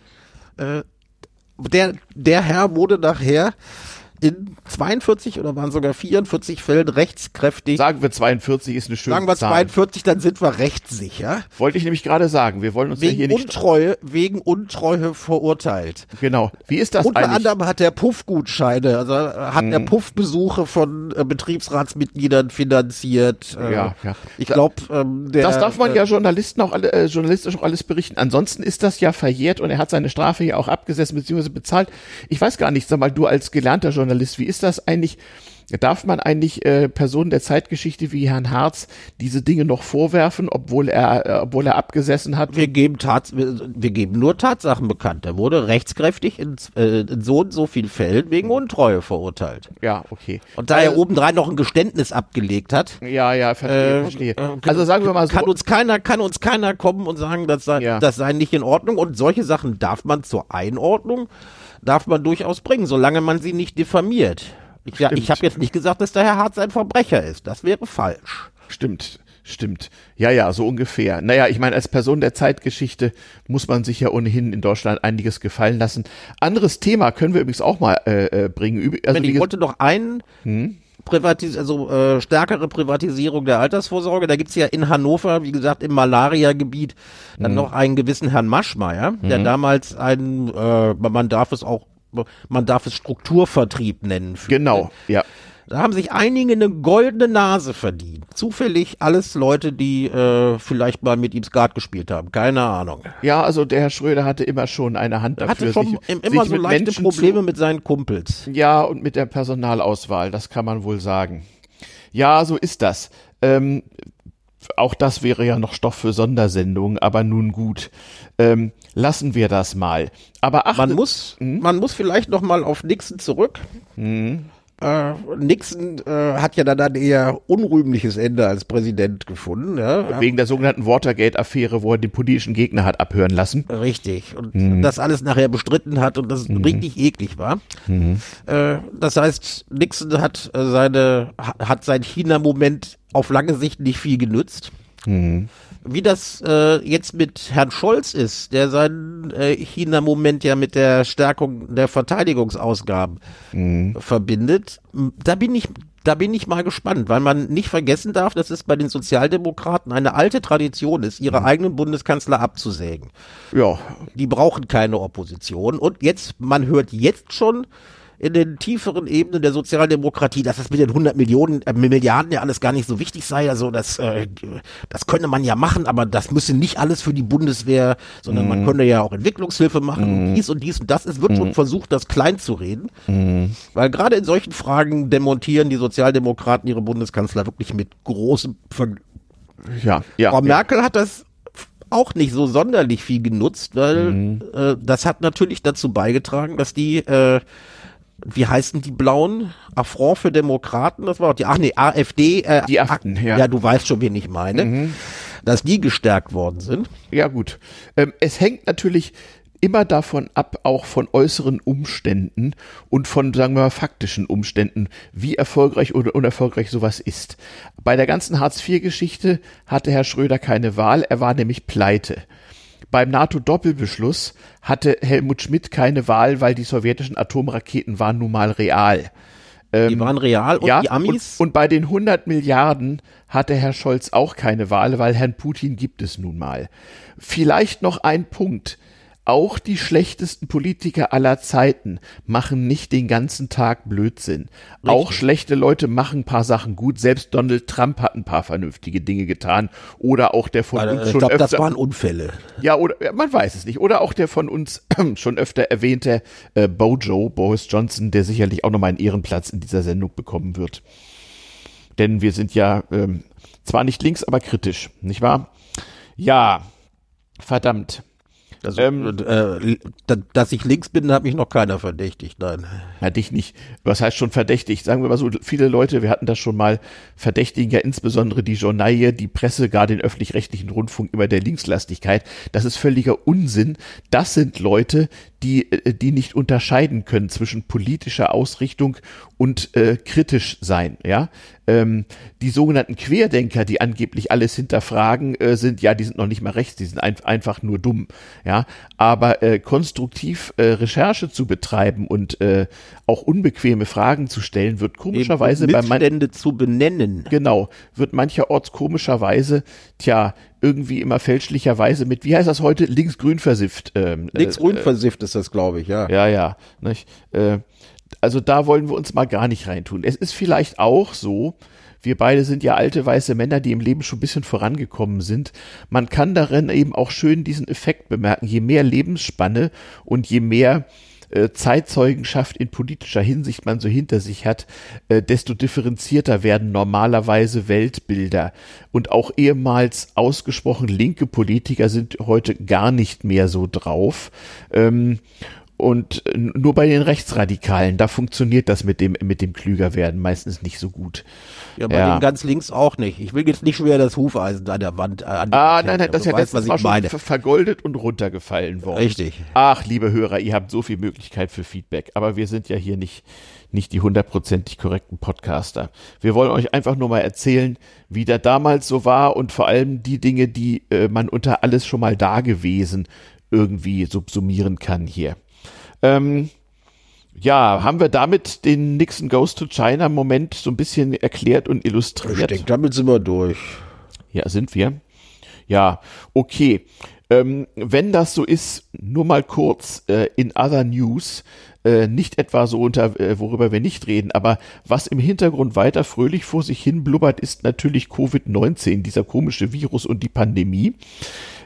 äh, der, der Herr wurde nachher in 42 oder waren sogar 44 Fällen rechtskräftig. Sagen wir 42 ist eine schöne Sagen wir 42, Zahl. dann sind wir rechtssicher. Wollte ich nämlich gerade sagen. Wir wollen uns wegen ja hier nicht Untreue, wegen Untreue verurteilt. Genau. Wie ist das Unter eigentlich? anderem hat der Puffgutscheine, also hat hm. er Puffbesuche von äh, Betriebsratsmitgliedern finanziert. Äh, ja, ja. Ich glaube, ähm, das darf man äh, ja Journalisten auch alle, äh, journalistisch auch alles berichten. Ansonsten ist das ja verjährt und er hat seine Strafe ja auch abgesessen bzw. bezahlt. Ich weiß gar nicht, sag mal, du als gelernter Journalist Journalist. Wie ist das eigentlich? Darf man eigentlich äh, Personen der Zeitgeschichte wie Herrn Harz diese Dinge noch vorwerfen, obwohl er, äh, obwohl er abgesessen hat? Wir geben, Tats wir, wir geben nur Tatsachen bekannt. Er wurde rechtskräftig in, äh, in so und so vielen Fällen wegen Untreue verurteilt. Ja, okay. Und da also, er obendrein noch ein Geständnis abgelegt hat. Ja, ja, verstehe. Äh, verstehe. Äh, also sagen wir mal so. Kann uns keiner, kann uns keiner kommen und sagen, das sei, ja. das sei nicht in Ordnung. Und solche Sachen darf man zur Einordnung darf man durchaus bringen, solange man sie nicht diffamiert. Ich, ja, ich habe jetzt nicht gesagt, dass der Herr Harz ein Verbrecher ist. Das wäre falsch. Stimmt, stimmt. Ja, ja, so ungefähr. Naja, ich meine, als Person der Zeitgeschichte muss man sich ja ohnehin in Deutschland einiges gefallen lassen. Anderes Thema können wir übrigens auch mal äh, äh bringen. Also, ich wollte noch einen hm? Privatis also äh, stärkere Privatisierung der Altersvorsorge. Da gibt's ja in Hannover, wie gesagt, im Malaria-Gebiet dann mhm. noch einen gewissen Herrn Maschmeyer, der mhm. damals ein, äh, man darf es auch, man darf es Strukturvertrieb nennen. Genau, ja. Da haben sich einige eine goldene Nase verdient. Zufällig alles Leute, die äh, vielleicht mal mit ihm Skat gespielt haben. Keine Ahnung. Ja, also der Herr Schröder hatte immer schon eine Hand dafür. Hatte schon sich, immer sich so leichte Menschen Probleme zu, mit seinen Kumpels. Ja, und mit der Personalauswahl, das kann man wohl sagen. Ja, so ist das. Ähm, auch das wäre ja noch Stoff für Sondersendungen, aber nun gut. Ähm, lassen wir das mal. Aber achte, man muss, hm? man muss vielleicht noch mal auf Nixon zurück. Hm. Äh, Nixon äh, hat ja dann ein eher unrühmliches Ende als Präsident gefunden. Ja? Wegen der sogenannten Watergate-Affäre, wo er den politischen Gegner hat abhören lassen. Richtig. Und mhm. das alles nachher bestritten hat und das mhm. richtig eklig war. Mhm. Äh, das heißt, Nixon hat äh, seine, hat sein China-Moment auf lange Sicht nicht viel genützt. Mhm. Wie das äh, jetzt mit Herrn Scholz ist, der seinen äh, China-Moment ja mit der Stärkung der Verteidigungsausgaben mhm. verbindet, da bin ich da bin ich mal gespannt, weil man nicht vergessen darf, dass es bei den Sozialdemokraten eine alte Tradition ist, ihre mhm. eigenen Bundeskanzler abzusägen. Ja. Die brauchen keine Opposition. Und jetzt, man hört jetzt schon, in den tieferen Ebenen der Sozialdemokratie, dass das mit den 100 Millionen, äh, Milliarden ja alles gar nicht so wichtig sei. Also das, äh, das könne man ja machen, aber das müsse nicht alles für die Bundeswehr, sondern mhm. man könne ja auch Entwicklungshilfe machen mhm. und dies und dies und das. Es wird mhm. schon versucht, das klein zu reden, mhm. weil gerade in solchen Fragen demontieren die Sozialdemokraten ihre Bundeskanzler wirklich mit großem Ver ja, ja, Frau Merkel hat das auch nicht so sonderlich viel genutzt, weil mhm. äh, das hat natürlich dazu beigetragen, dass die, äh, wie heißen die Blauen? Affront für Demokraten, das war auch die, ach nee, AfD. Äh, die Achten, ja. Ja, du weißt schon, wen ich meine. Mhm. Dass die gestärkt worden sind. Ja, gut. Ähm, es hängt natürlich immer davon ab, auch von äußeren Umständen und von, sagen wir mal, faktischen Umständen, wie erfolgreich oder unerfolgreich sowas ist. Bei der ganzen Hartz-IV-Geschichte hatte Herr Schröder keine Wahl, er war nämlich pleite. Beim NATO-Doppelbeschluss hatte Helmut Schmidt keine Wahl, weil die sowjetischen Atomraketen waren nun mal real. die ähm, waren real und ja, die Amis? Und, und bei den 100 Milliarden hatte Herr Scholz auch keine Wahl, weil Herrn Putin gibt es nun mal. Vielleicht noch ein Punkt. Auch die schlechtesten Politiker aller Zeiten machen nicht den ganzen Tag Blödsinn. Richtig. Auch schlechte Leute machen ein paar Sachen gut. Selbst Donald Trump hat ein paar vernünftige Dinge getan. Oder auch der von also, uns schon ich glaub, öfter. Das waren Unfälle. Ja, oder man weiß es nicht. Oder auch der von uns schon öfter erwähnte äh, Bojo, Boris Johnson, der sicherlich auch nochmal einen Ehrenplatz in dieser Sendung bekommen wird. Denn wir sind ja ähm, zwar nicht links, aber kritisch, nicht wahr? Ja, verdammt. Also, ähm, äh, dass ich links bin, hat mich noch keiner verdächtigt, nein. Na, dich nicht. Was heißt schon verdächtigt? Sagen wir mal so, viele Leute, wir hatten das schon mal, verdächtigen ja insbesondere die Journaille, die Presse, gar den öffentlich-rechtlichen Rundfunk immer der Linkslastigkeit. Das ist völliger Unsinn. Das sind Leute, die, äh, die nicht unterscheiden können zwischen politischer Ausrichtung und äh, kritisch sein, ja. Ähm, die sogenannten Querdenker, die angeblich alles hinterfragen, äh, sind, ja, die sind noch nicht mal rechts, die sind ein, einfach nur dumm, ja. Aber äh, konstruktiv äh, Recherche zu betreiben und äh, auch unbequeme Fragen zu stellen, wird komischerweise bei Missstände zu benennen. Genau, wird mancherorts komischerweise, tja, irgendwie immer fälschlicherweise mit, wie heißt das heute, linksgrün versifft. Ähm, linksgrün äh, versifft ist das, glaube ich, ja. Ja, ja. Nicht? Äh, also da wollen wir uns mal gar nicht reintun. Es ist vielleicht auch so, wir beide sind ja alte weiße Männer, die im Leben schon ein bisschen vorangekommen sind. Man kann darin eben auch schön diesen Effekt bemerken. Je mehr Lebensspanne und je mehr äh, Zeitzeugenschaft in politischer Hinsicht man so hinter sich hat, äh, desto differenzierter werden normalerweise Weltbilder. Und auch ehemals ausgesprochen linke Politiker sind heute gar nicht mehr so drauf. Ähm, und nur bei den Rechtsradikalen, da funktioniert das mit dem, mit dem Klügerwerden meistens nicht so gut. Ja, bei ja. den ganz links auch nicht. Ich will jetzt nicht schon wieder das Hufeisen an der Wand. Äh, an ah, nein, nein, das ist ja letztes Mal schon vergoldet und runtergefallen worden. Richtig. Ach, liebe Hörer, ihr habt so viel Möglichkeit für Feedback, aber wir sind ja hier nicht, nicht die hundertprozentig korrekten Podcaster. Wir wollen euch einfach nur mal erzählen, wie der damals so war und vor allem die Dinge, die äh, man unter alles schon mal da gewesen irgendwie subsumieren kann hier. Ähm, ja, haben wir damit den Nixon Goes to China Moment so ein bisschen erklärt und illustriert? Ich denke, damit sind wir durch. Ja, sind wir. Ja, okay. Ähm, wenn das so ist, nur mal kurz äh, in other news, äh, nicht etwa so unter, äh, worüber wir nicht reden, aber was im Hintergrund weiter fröhlich vor sich hin blubbert, ist natürlich Covid-19, dieser komische Virus und die Pandemie.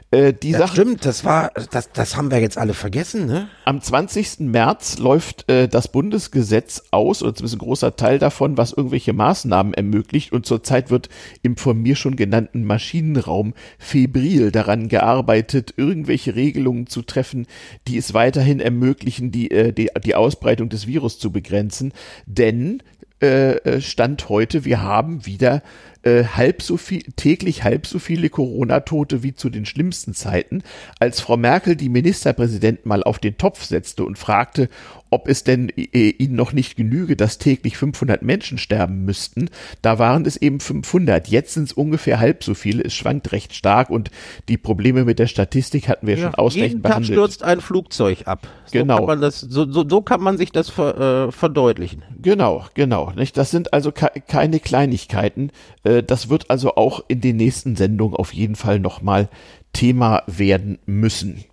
Äh, die das Sache, stimmt, das war, das, das haben wir jetzt alle vergessen, ne? Am 20. März läuft äh, das Bundesgesetz aus, oder zumindest ein großer Teil davon, was irgendwelche Maßnahmen ermöglicht. Und zurzeit wird im von mir schon genannten Maschinenraum febril daran gearbeitet, irgendwelche Regelungen zu treffen, die es weiterhin ermöglichen, die, äh, die, die Ausbreitung des Virus zu begrenzen. Denn äh, äh Stand heute, wir haben wieder äh, halb so viel, täglich halb so viele Corona-Tote wie zu den schlimmsten Zeiten, als Frau Merkel die Ministerpräsidenten mal auf den Topf setzte und fragte, ob es denn äh, ihnen noch nicht genüge, dass täglich 500 Menschen sterben müssten. Da waren es eben 500. Jetzt sind es ungefähr halb so viele. Es schwankt recht stark und die Probleme mit der Statistik hatten wir ja, schon ausreichend jeden behandelt. Tag stürzt ein Flugzeug ab. So genau. Kann man das, so, so, so kann man sich das ver, äh, verdeutlichen. Genau, genau. Nicht? Das sind also ke keine Kleinigkeiten. Äh, das wird also auch in den nächsten Sendungen auf jeden Fall nochmal Thema werden müssen.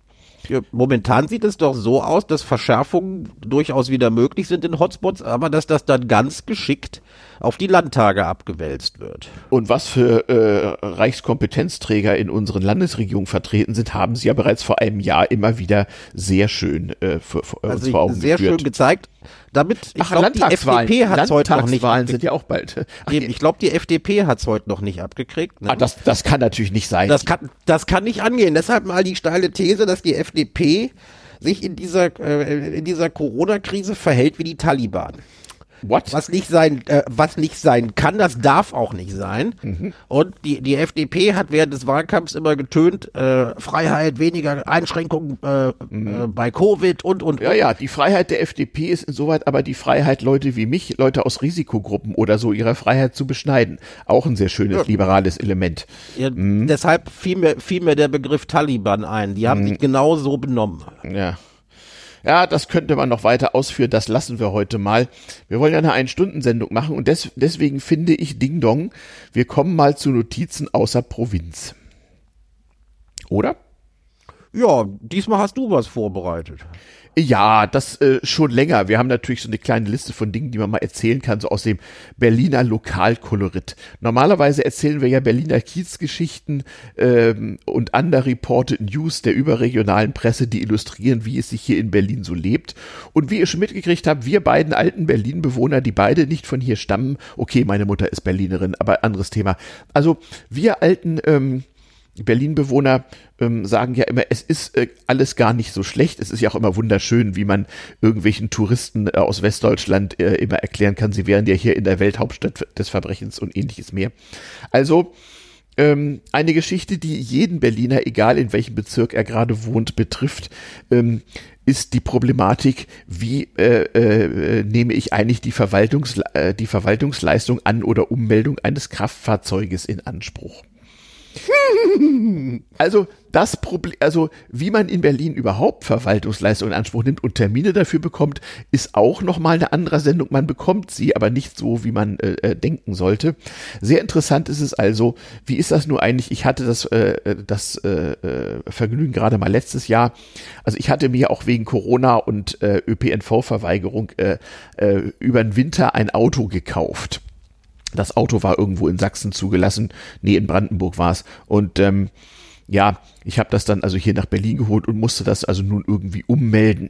Momentan sieht es doch so aus, dass Verschärfungen durchaus wieder möglich sind in Hotspots, aber dass das dann ganz geschickt auf die Landtage abgewälzt wird. Und was für äh, Reichskompetenzträger in unseren Landesregierungen vertreten sind, haben sie ja bereits vor einem Jahr immer wieder sehr schön äh, für, für also vor Augen sehr geführt. schön gezeigt. Damit, ich glaube, die FDP hat es heute noch nicht. Landtagswahlen sind ja auch bald. Ach, Eben, ich glaube, die FDP hat es heute noch nicht abgekriegt. Ne? Ah, das, das kann natürlich nicht sein. Das kann, das kann nicht angehen. Deshalb mal die steile These, dass die FDP sich in dieser, äh, in dieser Corona-Krise verhält wie die Taliban. What? Was nicht sein, äh, was nicht sein kann, das darf auch nicht sein. Mhm. Und die, die FDP hat während des Wahlkampfs immer getönt, äh, Freiheit, weniger Einschränkungen äh, mhm. äh, bei Covid und, und, und. Ja, ja, die Freiheit der FDP ist insoweit aber die Freiheit, Leute wie mich, Leute aus Risikogruppen oder so, ihre Freiheit zu beschneiden. Auch ein sehr schönes ja. liberales Element. Ja, mhm. Deshalb fiel mir, fiel mir der Begriff Taliban ein. Die haben mhm. sich genau so benommen. Ja. Ja, das könnte man noch weiter ausführen, das lassen wir heute mal. Wir wollen ja eine Ein-Stunden-Sendung machen und des, deswegen finde ich Ding Dong, wir kommen mal zu Notizen außer Provinz. Oder? Ja, diesmal hast du was vorbereitet. Ja, das äh, schon länger. Wir haben natürlich so eine kleine Liste von Dingen, die man mal erzählen kann, so aus dem Berliner Lokalkolorit. Normalerweise erzählen wir ja Berliner Kiezgeschichten ähm, und andere Reported News der überregionalen Presse, die illustrieren, wie es sich hier in Berlin so lebt. Und wie ihr schon mitgekriegt habt, wir beiden alten Berlin-Bewohner, die beide nicht von hier stammen, okay, meine Mutter ist Berlinerin, aber anderes Thema. Also wir alten ähm, Berlin-Bewohner ähm, sagen ja immer, es ist äh, alles gar nicht so schlecht. Es ist ja auch immer wunderschön, wie man irgendwelchen Touristen äh, aus Westdeutschland äh, immer erklären kann, sie wären ja hier in der Welthauptstadt des Verbrechens und ähnliches mehr. Also ähm, eine Geschichte, die jeden Berliner, egal in welchem Bezirk er gerade wohnt, betrifft, ähm, ist die Problematik, wie äh, äh, nehme ich eigentlich die, Verwaltungs äh, die Verwaltungsleistung an oder Ummeldung eines Kraftfahrzeuges in Anspruch. Also das Problem, also wie man in Berlin überhaupt Verwaltungsleistungen in Anspruch nimmt und Termine dafür bekommt, ist auch nochmal eine andere Sendung. Man bekommt sie, aber nicht so, wie man äh, äh, denken sollte. Sehr interessant ist es also, wie ist das nur eigentlich? Ich hatte das, äh, äh das äh, äh, Vergnügen gerade mal letztes Jahr. Also ich hatte mir auch wegen Corona und äh, ÖPNV-Verweigerung über den Winter ein Auto gekauft. Das Auto war irgendwo in Sachsen zugelassen. Nee, in Brandenburg war es. Und ähm, ja, ich habe das dann also hier nach Berlin geholt und musste das also nun irgendwie ummelden.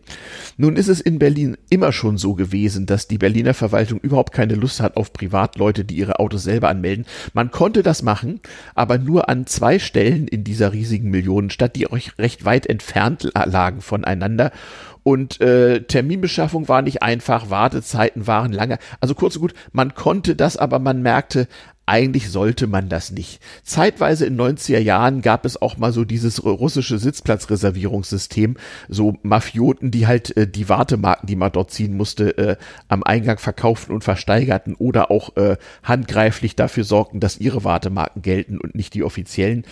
Nun ist es in Berlin immer schon so gewesen, dass die Berliner Verwaltung überhaupt keine Lust hat auf Privatleute, die ihre Autos selber anmelden. Man konnte das machen, aber nur an zwei Stellen in dieser riesigen Millionenstadt, die euch recht weit entfernt lagen voneinander. Und äh, Terminbeschaffung war nicht einfach, Wartezeiten waren lange. Also kurz und gut, man konnte das, aber man merkte, eigentlich sollte man das nicht. Zeitweise in 90er Jahren gab es auch mal so dieses russische Sitzplatzreservierungssystem, so Mafioten, die halt äh, die Wartemarken, die man dort ziehen musste, äh, am Eingang verkauften und versteigerten oder auch äh, handgreiflich dafür sorgten, dass ihre Wartemarken gelten und nicht die offiziellen.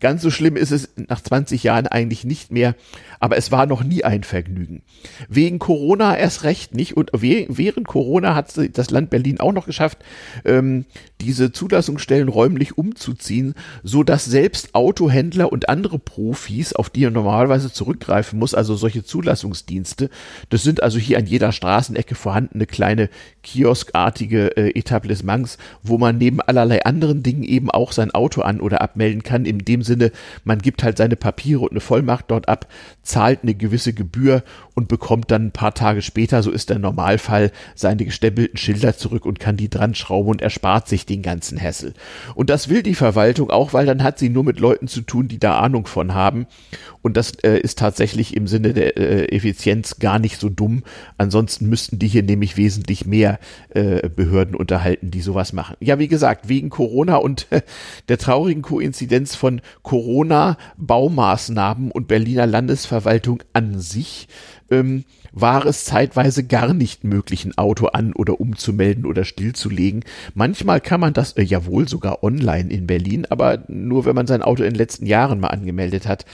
Ganz so schlimm ist es nach 20 Jahren eigentlich nicht mehr, aber es war noch nie ein Vergnügen. Wegen Corona erst recht nicht und während Corona hat das Land Berlin auch noch geschafft, ähm, diese Zulassungsstellen räumlich umzuziehen, so dass selbst Autohändler und andere Profis, auf die er normalerweise zurückgreifen muss, also solche Zulassungsdienste, das sind also hier an jeder Straßenecke vorhandene kleine kioskartige äh, Etablissements, wo man neben allerlei anderen Dingen eben auch sein Auto an oder abmelden kann, in dem Sinne, man gibt halt seine Papiere und eine Vollmacht dort ab, zahlt eine gewisse Gebühr und bekommt dann ein paar Tage später, so ist der Normalfall, seine gestempelten Schilder zurück und kann die dran schrauben und erspart sich den ganzen Hessel. Und das will die Verwaltung auch, weil dann hat sie nur mit Leuten zu tun, die da Ahnung von haben. Und das äh, ist tatsächlich im Sinne der äh, Effizienz gar nicht so dumm. Ansonsten müssten die hier nämlich wesentlich mehr äh, Behörden unterhalten, die sowas machen. Ja, wie gesagt, wegen Corona und äh, der traurigen Koinzidenz von Corona, Baumaßnahmen und Berliner Landesverwaltung an sich ähm, war es zeitweise gar nicht möglich, ein Auto an oder umzumelden oder stillzulegen. Manchmal kann man das äh, ja wohl sogar online in Berlin, aber nur wenn man sein Auto in den letzten Jahren mal angemeldet hat.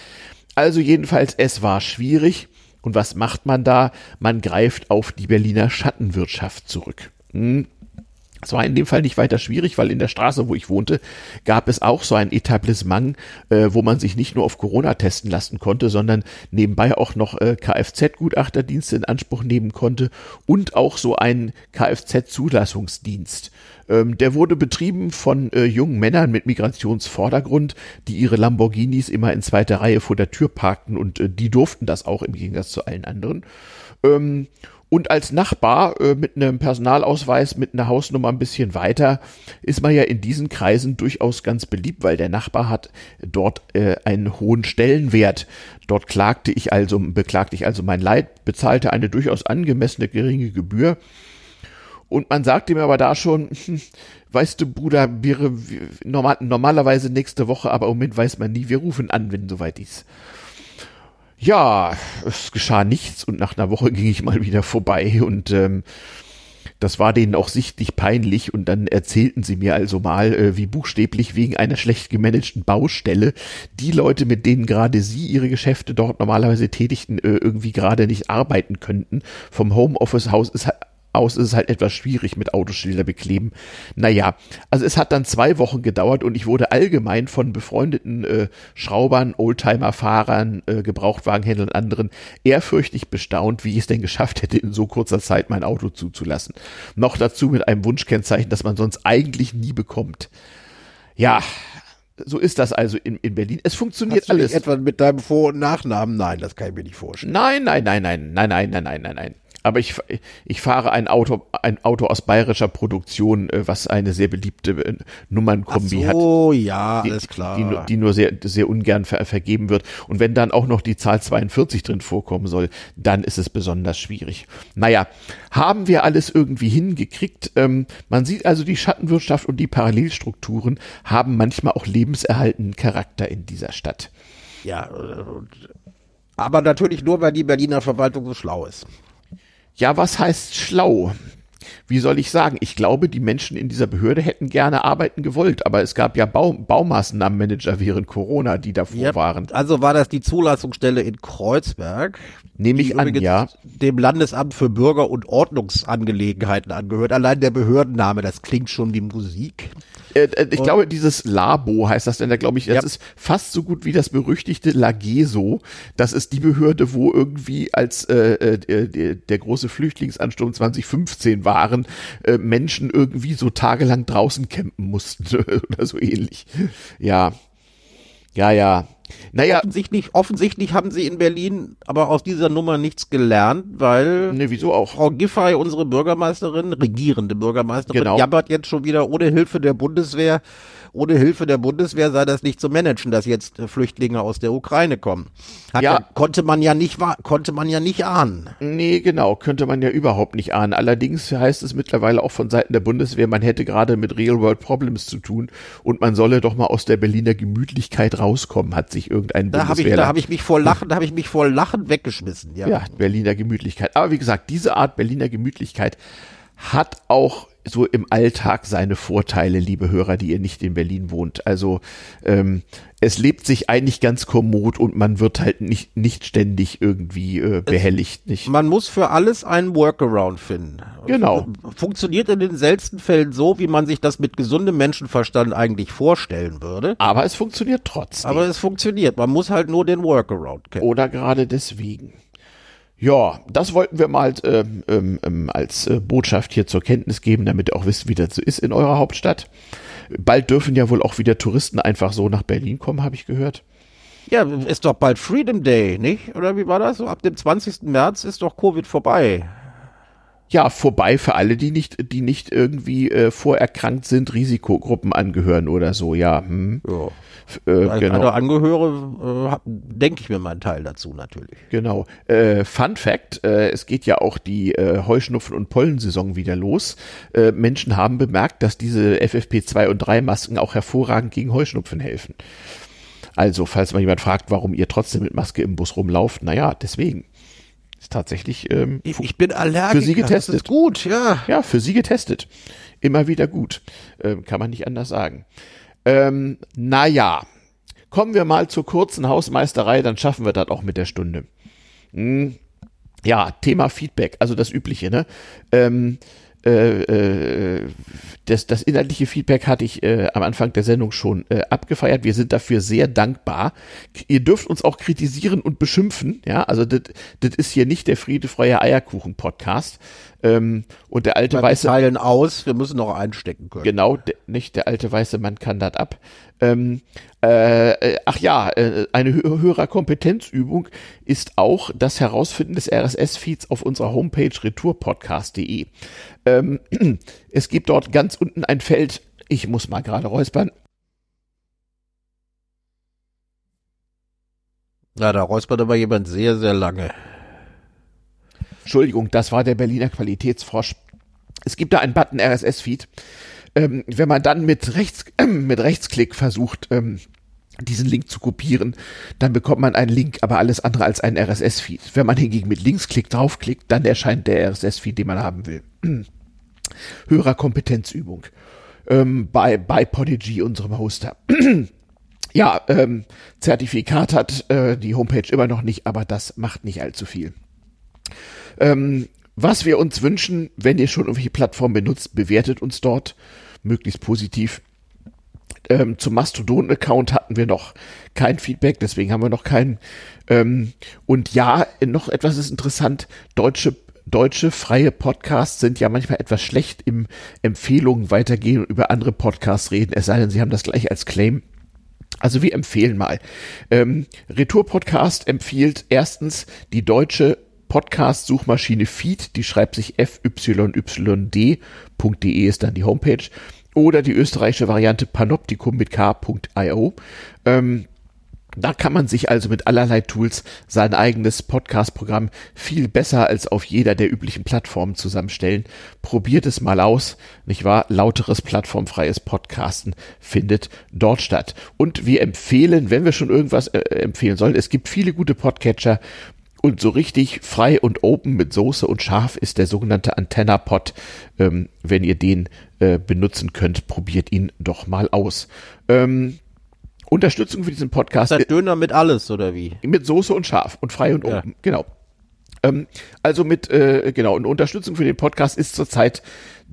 Also jedenfalls, es war schwierig. Und was macht man da? Man greift auf die Berliner Schattenwirtschaft zurück. Hm. Es war in dem Fall nicht weiter schwierig, weil in der Straße, wo ich wohnte, gab es auch so ein Etablissement, äh, wo man sich nicht nur auf Corona testen lassen konnte, sondern nebenbei auch noch äh, Kfz-Gutachterdienste in Anspruch nehmen konnte und auch so einen Kfz-Zulassungsdienst. Ähm, der wurde betrieben von äh, jungen Männern mit Migrationsvordergrund, die ihre Lamborghinis immer in zweiter Reihe vor der Tür parkten und äh, die durften das auch im Gegensatz zu allen anderen. Ähm, und als Nachbar äh, mit einem Personalausweis, mit einer Hausnummer ein bisschen weiter, ist man ja in diesen Kreisen durchaus ganz beliebt, weil der Nachbar hat dort äh, einen hohen Stellenwert. Dort klagte ich also, beklagte ich also mein Leid, bezahlte eine durchaus angemessene geringe Gebühr. Und man sagte mir aber da schon, hm, weißt du, Bruder, wäre normal, normalerweise nächste Woche, aber im Moment weiß man nie, wir rufen an, wenn soweit ist. Ja, es geschah nichts und nach einer Woche ging ich mal wieder vorbei und ähm, das war denen auch sichtlich peinlich und dann erzählten sie mir also mal, äh, wie buchstäblich wegen einer schlecht gemanagten Baustelle die Leute, mit denen gerade sie ihre Geschäfte dort normalerweise tätigten, äh, irgendwie gerade nicht arbeiten könnten. Vom Homeoffice-Haus ist aus ist es halt etwas schwierig mit Autoschilder bekleben. Naja, also es hat dann zwei Wochen gedauert und ich wurde allgemein von befreundeten äh, Schraubern, Oldtimer-Fahrern, äh, Gebrauchtwagenhändlern und anderen ehrfürchtig bestaunt, wie ich es denn geschafft hätte, in so kurzer Zeit mein Auto zuzulassen. Noch dazu mit einem Wunschkennzeichen, das man sonst eigentlich nie bekommt. Ja, so ist das also in, in Berlin. Es funktioniert Hast du alles. etwa mit deinem Vor- und Nachnamen? Nein, das kann ich mir nicht vorstellen. Nein, nein, nein, nein, nein, nein, nein, nein, nein, nein aber ich, ich fahre ein Auto, ein Auto aus bayerischer Produktion, äh, was eine sehr beliebte äh, Nummernkombi Ach hat. Oh ja, die, alles klar. Die, die, nur sehr, sehr ungern ver vergeben wird. Und wenn dann auch noch die Zahl 42 drin vorkommen soll, dann ist es besonders schwierig. Naja, haben wir alles irgendwie hingekriegt. Ähm, man sieht also, die Schattenwirtschaft und die Parallelstrukturen haben manchmal auch lebenserhaltenden Charakter in dieser Stadt. Ja, äh, aber natürlich nur, weil die Berliner Verwaltung so schlau ist. Ja, was heißt schlau? Wie soll ich sagen? Ich glaube, die Menschen in dieser Behörde hätten gerne arbeiten gewollt, aber es gab ja Bau Baumaßnahmenmanager während Corona, die davor ja, waren. Also war das die Zulassungsstelle in Kreuzberg, Nehme ich an, ja. Dem Landesamt für Bürger- und Ordnungsangelegenheiten angehört. Allein der Behördenname, das klingt schon wie Musik. Äh, äh, ich glaube, dieses Labo heißt das denn da, glaube ich, das ja. ist fast so gut wie das berüchtigte Lageso. Das ist die Behörde, wo irgendwie als äh, äh, der große Flüchtlingsansturm 2015 waren, äh, Menschen irgendwie so tagelang draußen campen mussten oder so ähnlich. Ja. Ja, ja. Naja. Offensichtlich, offensichtlich haben sie in Berlin aber aus dieser Nummer nichts gelernt, weil. Ne, wieso auch? Frau Giffey, unsere Bürgermeisterin, regierende Bürgermeisterin, genau. jammert jetzt schon wieder ohne Hilfe der Bundeswehr ohne Hilfe der Bundeswehr sei das nicht zu managen, dass jetzt äh, Flüchtlinge aus der Ukraine kommen. Ja. ja. konnte man ja nicht, konnte man ja nicht ahnen. Nee, genau, könnte man ja überhaupt nicht ahnen. Allerdings heißt es mittlerweile auch von Seiten der Bundeswehr, man hätte gerade mit Real World Problems zu tun und man solle doch mal aus der Berliner Gemütlichkeit rauskommen, hat sich irgendein da Bundeswehr. Ich, da habe ich mich vor Lachen, da habe ich mich vor Lachen weggeschmissen. Ja. ja, Berliner Gemütlichkeit. Aber wie gesagt, diese Art Berliner Gemütlichkeit hat auch so im Alltag seine Vorteile, liebe Hörer, die ihr nicht in Berlin wohnt. Also ähm, es lebt sich eigentlich ganz kommod und man wird halt nicht, nicht ständig irgendwie äh, behelligt. Nicht? Man muss für alles einen Workaround finden. Genau. Funktioniert in den seltensten Fällen so, wie man sich das mit gesundem Menschenverstand eigentlich vorstellen würde. Aber es funktioniert trotzdem. Aber es funktioniert. Man muss halt nur den Workaround kennen. Oder gerade deswegen. Ja, das wollten wir mal ähm, ähm, ähm, als äh, Botschaft hier zur Kenntnis geben, damit ihr auch wisst, wie das so ist in eurer Hauptstadt. Bald dürfen ja wohl auch wieder Touristen einfach so nach Berlin kommen, habe ich gehört. Ja, ist doch bald Freedom Day, nicht? Oder wie war das? So ab dem 20. März ist doch Covid vorbei ja, vorbei für alle, die nicht, die nicht irgendwie äh, vorerkrankt sind, Risikogruppen angehören oder so, ja. Hm. ja. Äh, Als genau. angehöre, äh, denke ich mir meinen Teil dazu natürlich. Genau. Äh, Fun Fact, äh, es geht ja auch die äh, Heuschnupfen- und Pollensaison wieder los. Äh, Menschen haben bemerkt, dass diese FFP2 und 3 Masken auch hervorragend gegen Heuschnupfen helfen. Also, falls mal jemand fragt, warum ihr trotzdem mit Maske im Bus rumlauft, naja, deswegen. Ist tatsächlich ähm, ich, bin allergisch. Für sie getestet. Das ist gut, ja. Ja, für sie getestet. Immer wieder gut. Ähm, kann man nicht anders sagen. Ähm, naja, kommen wir mal zur kurzen Hausmeisterei, dann schaffen wir das auch mit der Stunde. Hm. Ja, Thema Feedback, also das Übliche, ne? Ähm, äh, äh, das, das inhaltliche Feedback hatte ich äh, am Anfang der Sendung schon äh, abgefeiert. Wir sind dafür sehr dankbar. Ihr dürft uns auch kritisieren und beschimpfen. Ja, also das ist hier nicht der friedefreie Eierkuchen-Podcast. Ähm, und der alte wir weiße. teilen aus, wir müssen noch einstecken können. Genau, de, nicht der alte weiße Mann kann das ab. Ähm, äh, äh ach ja, äh, eine höhere Kompetenzübung ist auch das Herausfinden des RSS-Feeds auf unserer Homepage retourpodcast.de. Ähm, es gibt dort ganz unten ein Feld, ich muss mal gerade räuspern. Ja, da räuspert aber jemand sehr, sehr lange. Entschuldigung, das war der Berliner Qualitätsfrosch. Es gibt da einen Button RSS-Feed. Ähm, wenn man dann mit, Rechts, äh, mit Rechtsklick versucht, ähm, diesen Link zu kopieren, dann bekommt man einen Link, aber alles andere als einen RSS-Feed. Wenn man hingegen mit Linksklick draufklickt, dann erscheint der RSS-Feed, den man haben will. Höherer Kompetenzübung. Ähm, bei, bei Podigy, unserem Hoster. ja, ähm, Zertifikat hat äh, die Homepage immer noch nicht, aber das macht nicht allzu viel. Ähm, was wir uns wünschen, wenn ihr schon irgendwelche Plattformen benutzt, bewertet uns dort möglichst positiv. Ähm, zum Mastodon-Account hatten wir noch kein Feedback, deswegen haben wir noch keinen. Ähm, und ja, noch etwas ist interessant, deutsche deutsche freie Podcasts sind ja manchmal etwas schlecht im Empfehlungen weitergehen und über andere Podcasts reden, es sei denn, sie haben das gleich als Claim. Also wir empfehlen mal. Ähm, Retour Podcast empfiehlt erstens die deutsche Podcast-Suchmaschine Feed, die schreibt sich fyyd.de ist dann die Homepage, oder die österreichische Variante Panoptikum mit k.io. Ähm, da kann man sich also mit allerlei Tools sein eigenes Podcast-Programm viel besser als auf jeder der üblichen Plattformen zusammenstellen. Probiert es mal aus, nicht wahr? Lauteres plattformfreies Podcasten findet dort statt. Und wir empfehlen, wenn wir schon irgendwas äh, empfehlen sollen, es gibt viele gute Podcatcher, und so richtig frei und open mit Soße und Schaf ist der sogenannte Antenna-Pod. Ähm, wenn ihr den äh, benutzen könnt, probiert ihn doch mal aus. Ähm, Unterstützung für diesen Podcast. Ist das Döner mit alles, oder wie? Mit Soße und Schaf und frei und open, ja. genau. Ähm, also mit, äh, genau, und Unterstützung für den Podcast ist zurzeit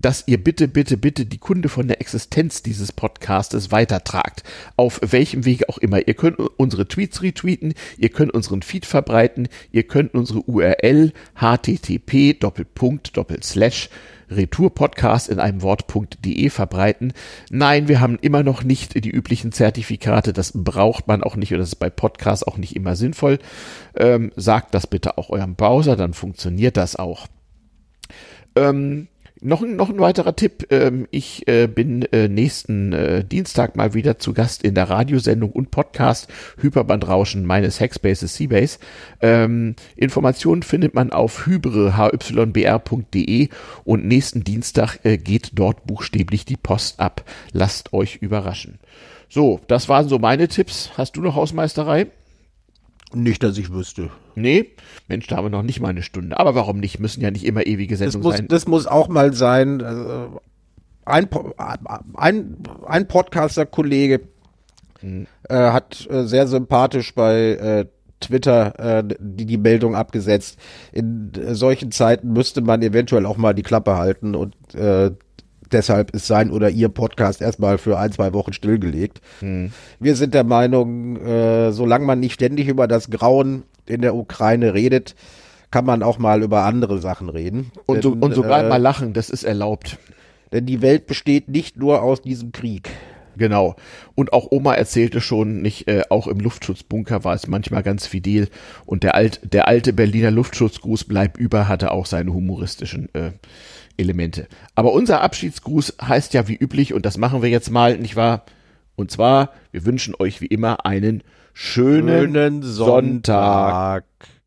dass ihr bitte, bitte, bitte die Kunde von der Existenz dieses Podcastes weitertragt. Auf welchem Wege auch immer. Ihr könnt unsere Tweets retweeten, ihr könnt unseren Feed verbreiten, ihr könnt unsere URL http Doppelpunkt Doppelslash Retourpodcast in einem Wort.de verbreiten. Nein, wir haben immer noch nicht die üblichen Zertifikate. Das braucht man auch nicht und das ist bei Podcasts auch nicht immer sinnvoll. Ähm, sagt das bitte auch eurem Browser, dann funktioniert das auch. Ähm, noch, noch ein weiterer Tipp. Ähm, ich äh, bin äh, nächsten äh, Dienstag mal wieder zu Gast in der Radiosendung und Podcast Hyperbandrauschen meines Hackspaces Seabase. Ähm, Informationen findet man auf hybre.hybr.de und nächsten Dienstag geht dort buchstäblich die Post ab. Lasst euch überraschen. So, das waren so meine Tipps. Hast du noch Hausmeisterei? Nicht, dass ich wüsste. Nee, Mensch, da haben wir noch nicht mal eine Stunde. Aber warum nicht? Müssen ja nicht immer ewige Sendungen das muss, sein. Das muss auch mal sein. Also ein, ein, ein Podcaster-Kollege hm. äh, hat äh, sehr sympathisch bei äh, Twitter äh, die, die Meldung abgesetzt. In äh, solchen Zeiten müsste man eventuell auch mal die Klappe halten und äh, deshalb ist sein oder ihr Podcast erstmal für ein, zwei Wochen stillgelegt. Hm. Wir sind der Meinung, äh, solange man nicht ständig über das Grauen in der Ukraine redet, kann man auch mal über andere Sachen reden. Und, so, und sogar äh, mal lachen, das ist erlaubt. Denn die Welt besteht nicht nur aus diesem Krieg. Genau. Und auch Oma erzählte schon, nicht, äh, auch im Luftschutzbunker war es manchmal ganz fidel. Und der, alt, der alte Berliner Luftschutzgruß Bleib über hatte auch seine humoristischen äh, Elemente. Aber unser Abschiedsgruß heißt ja wie üblich, und das machen wir jetzt mal, nicht wahr? Und zwar, wir wünschen euch wie immer einen schönen, schönen Sonntag. Sonntag.